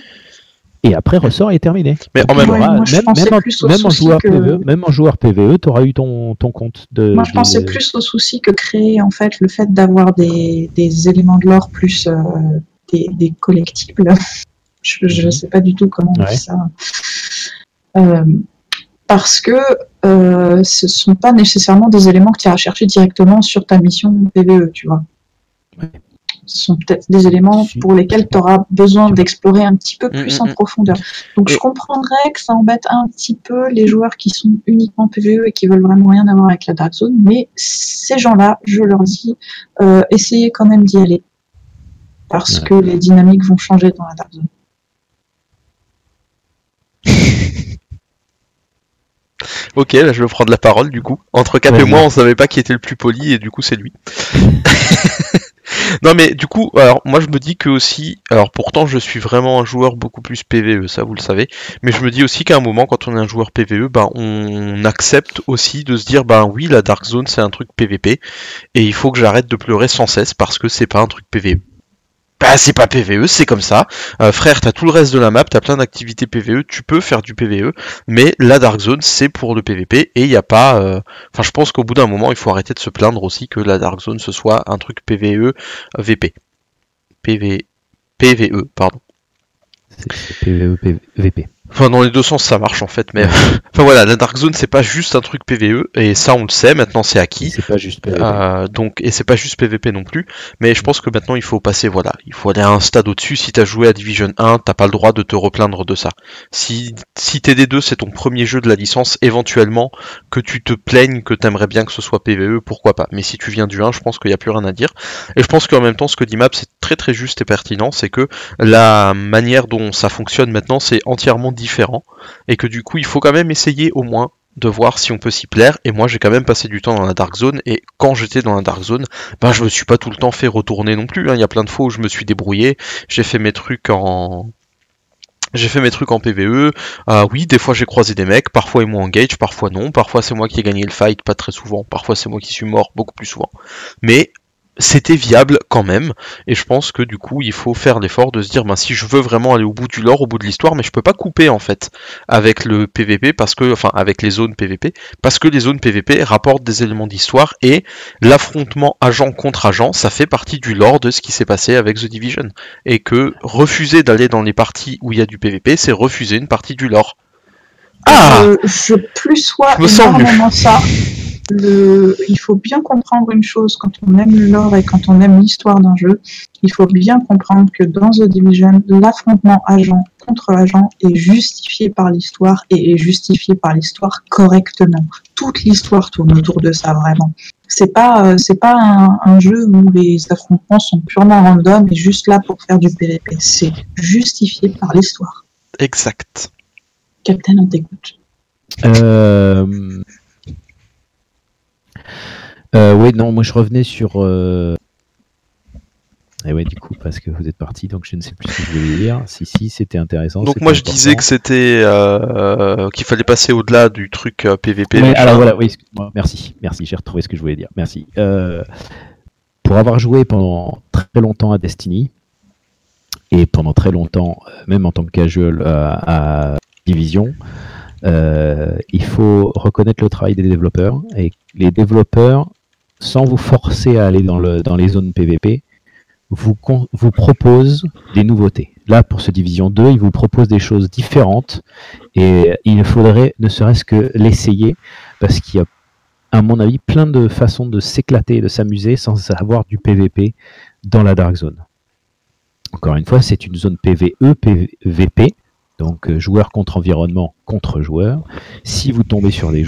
et après ressort et est terminé. Mais en même Ouais, moi, je même, en, même joueur que- PVE, même en joueur PVE, tu auras eu ton, ton compte de. moi, je de- pensais plus au souci que créer en fait le fait d'avoir des, des éléments de l'or plus euh, des, des collectibles. Je ne Mhm. sais pas du tout comment on Ouais. dit ça. Euh, parce que euh, ce sont pas nécessairement des éléments que tu iras chercher directement sur ta mission PVE, tu vois. Ouais. Ce sont peut-être des éléments pour lesquels tu auras besoin d'explorer un petit peu Mm, plus mm, en mm. profondeur. Donc Et- je comprendrais que ça embête un petit peu les joueurs qui sont uniquement PVE et qui veulent vraiment rien avoir avec la Dark Zone, mais ces gens-là, je leur dis, euh, essayez quand même d'y aller. Parce Ouais. que les dynamiques vont changer dans la Dark Zone. Ok, là je vais prendre la parole du coup. Entre Cap et moi, on savait pas qui était le plus poli et du coup c'est lui. non mais du coup, alors moi je me dis que aussi, alors pourtant je suis vraiment un joueur beaucoup plus PVE, ça vous le savez, mais je me dis aussi qu'à un moment quand on est un joueur PVE, bah on accepte aussi de se dire bah oui la Dark Zone c'est un truc PVP et il faut que j'arrête de pleurer sans cesse parce que c'est pas un truc PVE. Bah c'est pas PVE, c'est comme ça. Euh, frère, t'as tout le reste de la map, t'as plein d'activités PVE, tu peux faire du PVE, mais la Dark Zone c'est pour le PVP et il a pas. euh, Enfin, je pense qu'au bout d'un moment, il faut arrêter de se plaindre aussi que la Dark Zone ce soit un truc PVE VP. PV... PVE, pardon. PVE, PVP. Enfin, dans les deux sens, ça marche en fait, mais enfin voilà, la Dark Zone c'est pas juste un truc PVE et ça on le sait. Maintenant, c'est acquis. C'est pas juste PVP. Euh, donc et c'est pas juste PVP non plus, mais je pense que maintenant il faut passer voilà, il faut aller à un stade au-dessus. Si t'as joué à Division 1, t'as pas le droit de te replaindre de ça. Si si TD2 c'est ton premier jeu de la licence, éventuellement que tu te plaignes que t'aimerais bien que ce soit PVE, pourquoi pas. Mais si tu viens du 1, je pense qu'il y a plus rien à dire. Et je pense qu'en même temps ce que dit Map c'est très très juste et pertinent, c'est que la manière dont ça fonctionne maintenant c'est entièrement différent et que du coup il faut quand même essayer au moins de voir si on peut s'y plaire. Et moi, j'ai quand même passé du temps dans la Dark Zone. Et quand j'étais dans la Dark Zone, ben, je me suis pas tout le temps fait retourner non plus. hein. Il y a plein de fois où je me suis débrouillé. J'ai fait mes trucs en. J'ai fait mes trucs en PVE. Ah oui, des fois j'ai croisé des mecs. Parfois ils m'ont engage, parfois non. Parfois c'est moi qui ai gagné le fight, pas très souvent. Parfois c'est moi qui suis mort, beaucoup plus souvent. Mais c'était viable quand même. Et je pense que du coup, il faut faire l'effort de se dire, ben, si je veux vraiment aller au bout du lore, au bout de l'histoire, mais je peux pas couper en fait avec le PVP parce que, enfin, avec les zones PVP, parce que les zones PVP rapportent des éléments d'histoire et l'affrontement agent contre agent, ça fait partie du lore de ce qui s'est passé avec The Division. Et que refuser d'aller dans les parties où il y a du PVP, c'est refuser une partie du lore. Ah Euh, je plus sois Je me sens mieux. énormément ça. Le... Il faut bien comprendre une chose quand on aime le lore et quand on aime l'histoire d'un jeu. Il faut bien comprendre que dans The Division, l'affrontement agent contre agent est justifié par l'histoire et est justifié par l'histoire correctement. Toute l'histoire tourne autour de ça vraiment. C'est pas euh, c'est pas un, un jeu où les affrontements sont purement random et juste là pour faire du PvP. C'est justifié par l'histoire. Exact. Captain, on t'écoute. Euh... Euh, oui, non, moi je revenais sur. Euh... Et ouais, du coup, parce que vous êtes parti, donc je ne sais plus ce que je voulais dire. Si, si, c'était intéressant. Donc moi je important. disais que c'était euh, qu'il fallait passer au-delà du truc euh, PVP. Ouais, alors voilà, oui, excuse-moi, merci, merci, j'ai retrouvé ce que je voulais dire, merci. Euh, pour avoir joué pendant très longtemps à Destiny, et pendant très longtemps, euh, même en tant que casual euh, à Division, euh, il faut reconnaître le travail des développeurs, et les développeurs, sans vous forcer à aller dans, le, dans les zones PVP, vous, vous proposent des nouveautés. Là, pour ce Division 2, ils vous proposent des choses différentes, et il faudrait ne serait-ce que l'essayer, parce qu'il y a, à mon avis, plein de façons de s'éclater et de s'amuser sans avoir du PVP dans la Dark Zone. Encore une fois, c'est une zone PVE, PVP, donc euh, joueur contre environnement contre joueur. Si vous tombez sur des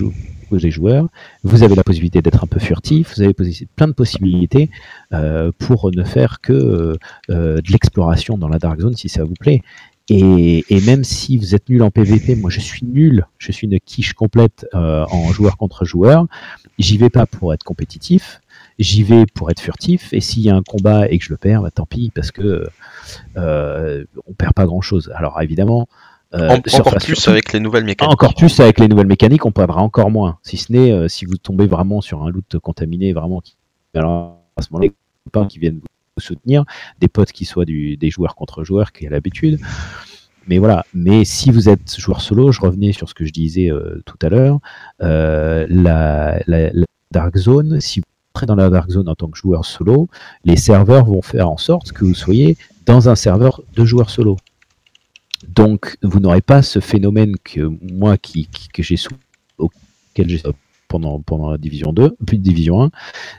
joueurs, vous avez la possibilité d'être un peu furtif, vous avez plein de possibilités euh, pour ne faire que euh, de l'exploration dans la Dark Zone si ça vous plaît. Et, même si vous êtes nul en PVP, moi je suis nul, je suis une quiche complète en joueur contre joueur, j'y vais pas pour être compétitif, j'y vais pour être furtif, et s'il y a un combat et que je le perds, bah, tant pis, parce que euh, on perd pas grand chose. Alors évidemment, euh, En- encore plus surtout- avec les nouvelles mécaniques. encore plus avec les nouvelles mécaniques, on perdra encore moins. Si ce n'est euh, si vous tombez vraiment sur un loot contaminé, vraiment qui. Alors à ce moment-là, des copains qui viennent vous soutenir, des potes qui soient du, des joueurs contre joueurs qui a l'habitude. Mais voilà. Mais si vous êtes joueur solo, je revenais sur ce que je disais euh, tout à l'heure, euh, la, la- la Dark Zone, si dans la Dark Zone en tant que joueur solo, les serveurs vont faire en sorte que vous soyez dans un serveur de joueurs solo. Donc, vous n'aurez pas ce phénomène que moi, qui, que j'ai auquel j'ai pendant, pendant la division 2, puis division 1,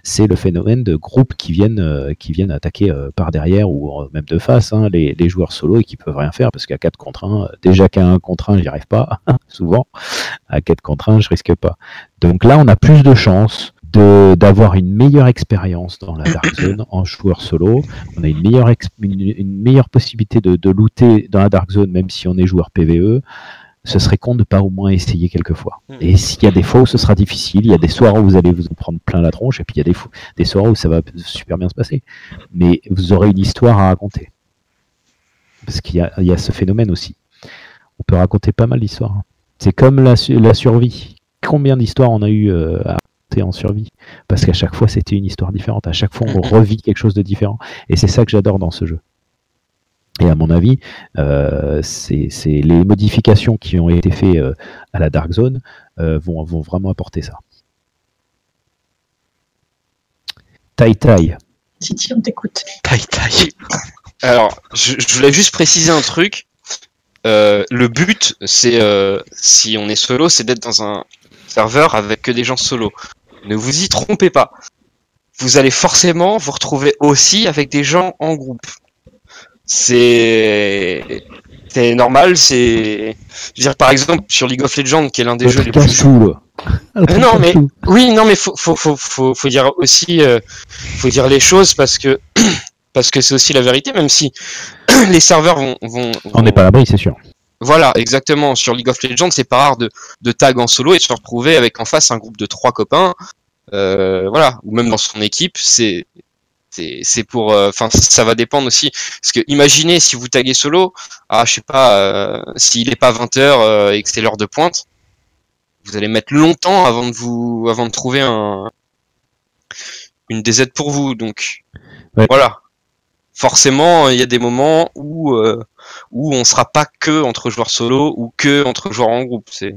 c'est le phénomène de groupes qui viennent, euh, qui viennent attaquer euh, par derrière ou euh, même de face hein, les, les joueurs solo et qui peuvent rien faire parce qu'à 4 contre 1, euh, déjà qu'à 1 contre 1, j'y arrive pas, souvent. À 4 contre 1, je risque pas. Donc là, on a plus de chances d'avoir une meilleure expérience dans la Dark Zone en joueur solo. On a une meilleure, une, une meilleure possibilité de, de looter dans la Dark Zone, même si on est joueur PVE. ce serait con de ne pas au moins essayer quelques fois. Mm. Et s'il y a des fois où ce sera difficile, il y a des soirs où vous allez vous en prendre plein la tronche, et puis il y a des, des soirs où ça va super bien se passer. Mais vous aurez une histoire à raconter. Parce qu'il y a, il y a ce phénomène aussi. On peut raconter pas mal d'histoires. C'est comme la, la survie. Combien d'histoires on a eu euh, à raconter en survie Parce qu'à chaque fois, c'était une histoire différente. À chaque fois, on Mhm. revit quelque chose de différent. Et c'est ça que j'adore dans ce jeu. Et à mon avis, euh, c'est c'est les modifications qui ont été faites euh, à la Dark Zone euh, vont, vont vraiment apporter ça. Tai Tai. Titi, on t'écoute. Taille, taille. Alors, je, je voulais juste préciser un truc. Euh, le but, c'est euh, si on est solo, c'est d'être dans un serveur avec que des gens solo. Ne vous y trompez pas. Vous allez forcément vous retrouver aussi avec des gens en groupe. C'est c'est normal. C'est je veux dire par exemple sur League of Legends, qui est l'un des jeux les plus Casse-tout. Euh, non, mais- oui, non, mais faut, faut, faut, faut, faut dire aussi, euh, faut dire les choses parce que parce que c'est aussi la vérité, même si les serveurs vont, vont, On n'est vont- pas à l'abri, c'est sûr. Voilà, exactement. Sur League of Legends, c'est pas rare de, de tag en solo et de se retrouver avec en face un groupe de trois copains, euh, voilà, ou même dans son équipe. C'est c'est c'est pour, euh, enfin, ça va dépendre aussi. Parce que imaginez si vous taguez solo, ah, je sais pas, euh, s'il est pas 20 heures euh, et que c'est l'heure de pointe, vous allez mettre longtemps avant de vous, avant de trouver un une DZ pour vous. Donc Ouais. voilà. Forcément, il y a des moments où euh, où on sera pas que entre joueurs solo ou que entre joueurs en groupe. C'est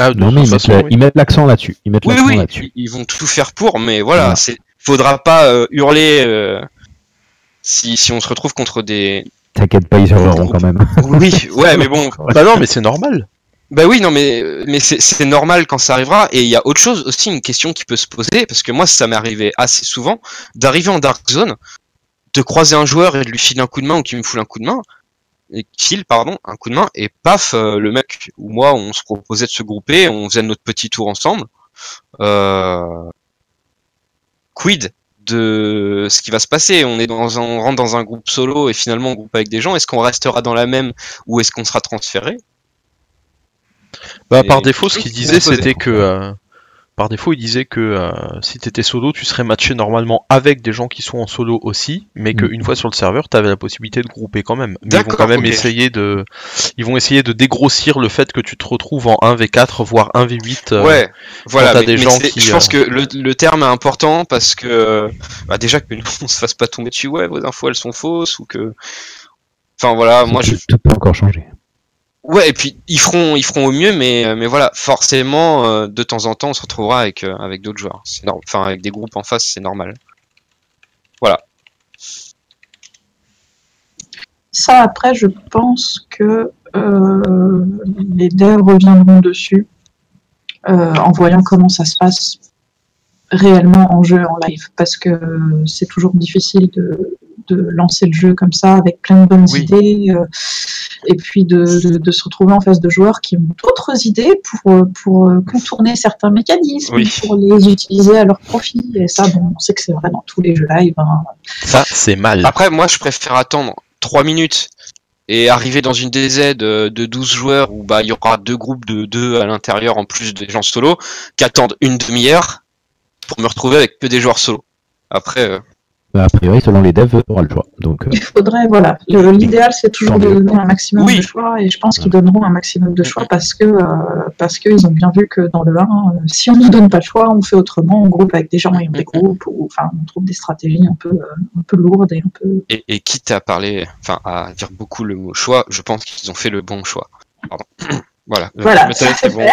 Ah, de Non, mais ils mettent, façon, la- oui. ils mettent l'accent là-dessus. Ils mettent oui, l'accent oui, là-dessus. ils vont tout faire pour, mais voilà, Voilà. c'est faudra pas euh, hurler euh, si si on se retrouve contre des. T'inquiète pas, ils hurleront quand même. Oui, ouais, mais bon, Bah non, mais c'est normal. Bah oui, non, mais, mais c'est c'est normal quand ça arrivera. Et il y a autre chose aussi, une question qui peut se poser, parce que moi, ça m'est arrivé assez souvent, d'arriver en Dark Zone, de croiser un joueur et de lui filer un coup de main ou qui me fout un coup de main, et file, pardon, un coup de main, et paf, euh, le mec ou moi, on se proposait de se grouper, on faisait notre petit tour ensemble. Euh... Quid de ce qui va se passer? On est dans un, on rentre dans un groupe solo et finalement on groupe avec des gens. Est-ce qu'on restera dans la même ou est-ce qu'on sera transféré Bah, par défaut, ce qu'il disait, c'était que. euh, par défaut, il disait que euh, si t'étais solo, tu serais matché normalement avec des gens qui sont en solo aussi, mais Mm. qu'une fois sur le serveur, t'avais la possibilité de grouper quand même. Mais ils vont quand même essayer de. Ils vont essayer de dégrossir le fait que tu te retrouves en 1v4, voire 1v8. euh, Ouais, voilà. mais- des mais gens qui, je pense euh, que le, le terme est important parce que bah déjà que nous on se fasse pas tomber dessus. Ouais, vos infos elles sont fausses ou que. Enfin voilà, moi je. tout peut encore changer. Ouais, et puis ils feront, ils feront au mieux, mais mais voilà, forcément euh, de temps en temps on se retrouvera avec euh, avec d'autres joueurs. C'est. Enfin avec des groupes en face, c'est normal. Ça, après, je pense que euh, les devs reviendront dessus euh, en voyant comment ça se passe réellement en jeu, en live, parce que c'est toujours difficile de, de lancer le jeu comme ça, avec plein de bonnes Oui. idées, euh, et puis de, de- de se retrouver en face de joueurs qui ont d'autres idées pour, euh, pour euh, contourner certains mécanismes, Oui. pour les utiliser à leur profit, et ça, bon, on sait que c'est vrai dans tous les jeux live. hein. Ça, c'est mal. Après, moi, je préfère attendre 3 minutes et arriver dans une DZ de, de 12 joueurs où bah il y aura deux groupes de deux à l'intérieur en plus des gens solo qu'attendre une demi-heure pour me retrouver avec que des joueurs solo. Après, a priori, selon les devs, tu auras le choix. Donc, euh, Il faudrait, voilà. L'idéal, c'est toujours de donner un maximum Oui. de choix, et je pense qu'ils donneront un maximum de choix parce que euh, parce qu'ils ont bien vu que dans le 1, euh, si on ne donne pas le choix, on fait autrement, on groupe avec des gens et on dégroupe, ou enfin, on trouve des stratégies un peu, euh, un peu lourdes et un peu. et, et quitte à parler, enfin à dire beaucoup le mot choix, je pense qu'ils ont fait le bon choix. Pardon. voilà. Voilà, bon.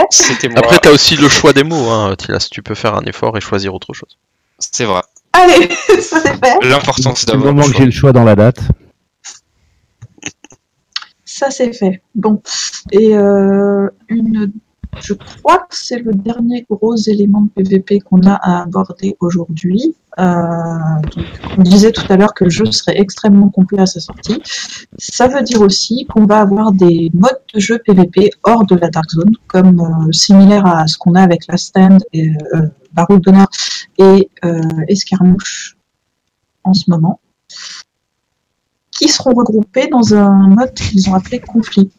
Après, t'as aussi le choix des mots, hein, Tilas. Tu peux faire un effort et choisir autre chose. C'est vrai. Allez, ça c'est fait. L'important c'est du d'avoir le moment que choix. j'ai le choix dans la date, Ça c'est fait. Bon. Et euh, une, je crois que c'est le dernier gros élément de PVP qu'on a à aborder aujourd'hui. Euh, donc, on disait tout à l'heure que le jeu serait extrêmement complet à sa sortie. Ça veut dire aussi qu'on va avoir des modes de jeu PVP hors de la Dark Zone, comme euh, similaire à ce qu'on a avec la Stand et euh, et euh, Escarmouche en ce moment, qui seront regroupés dans un mode qu'ils ont appelé conflit.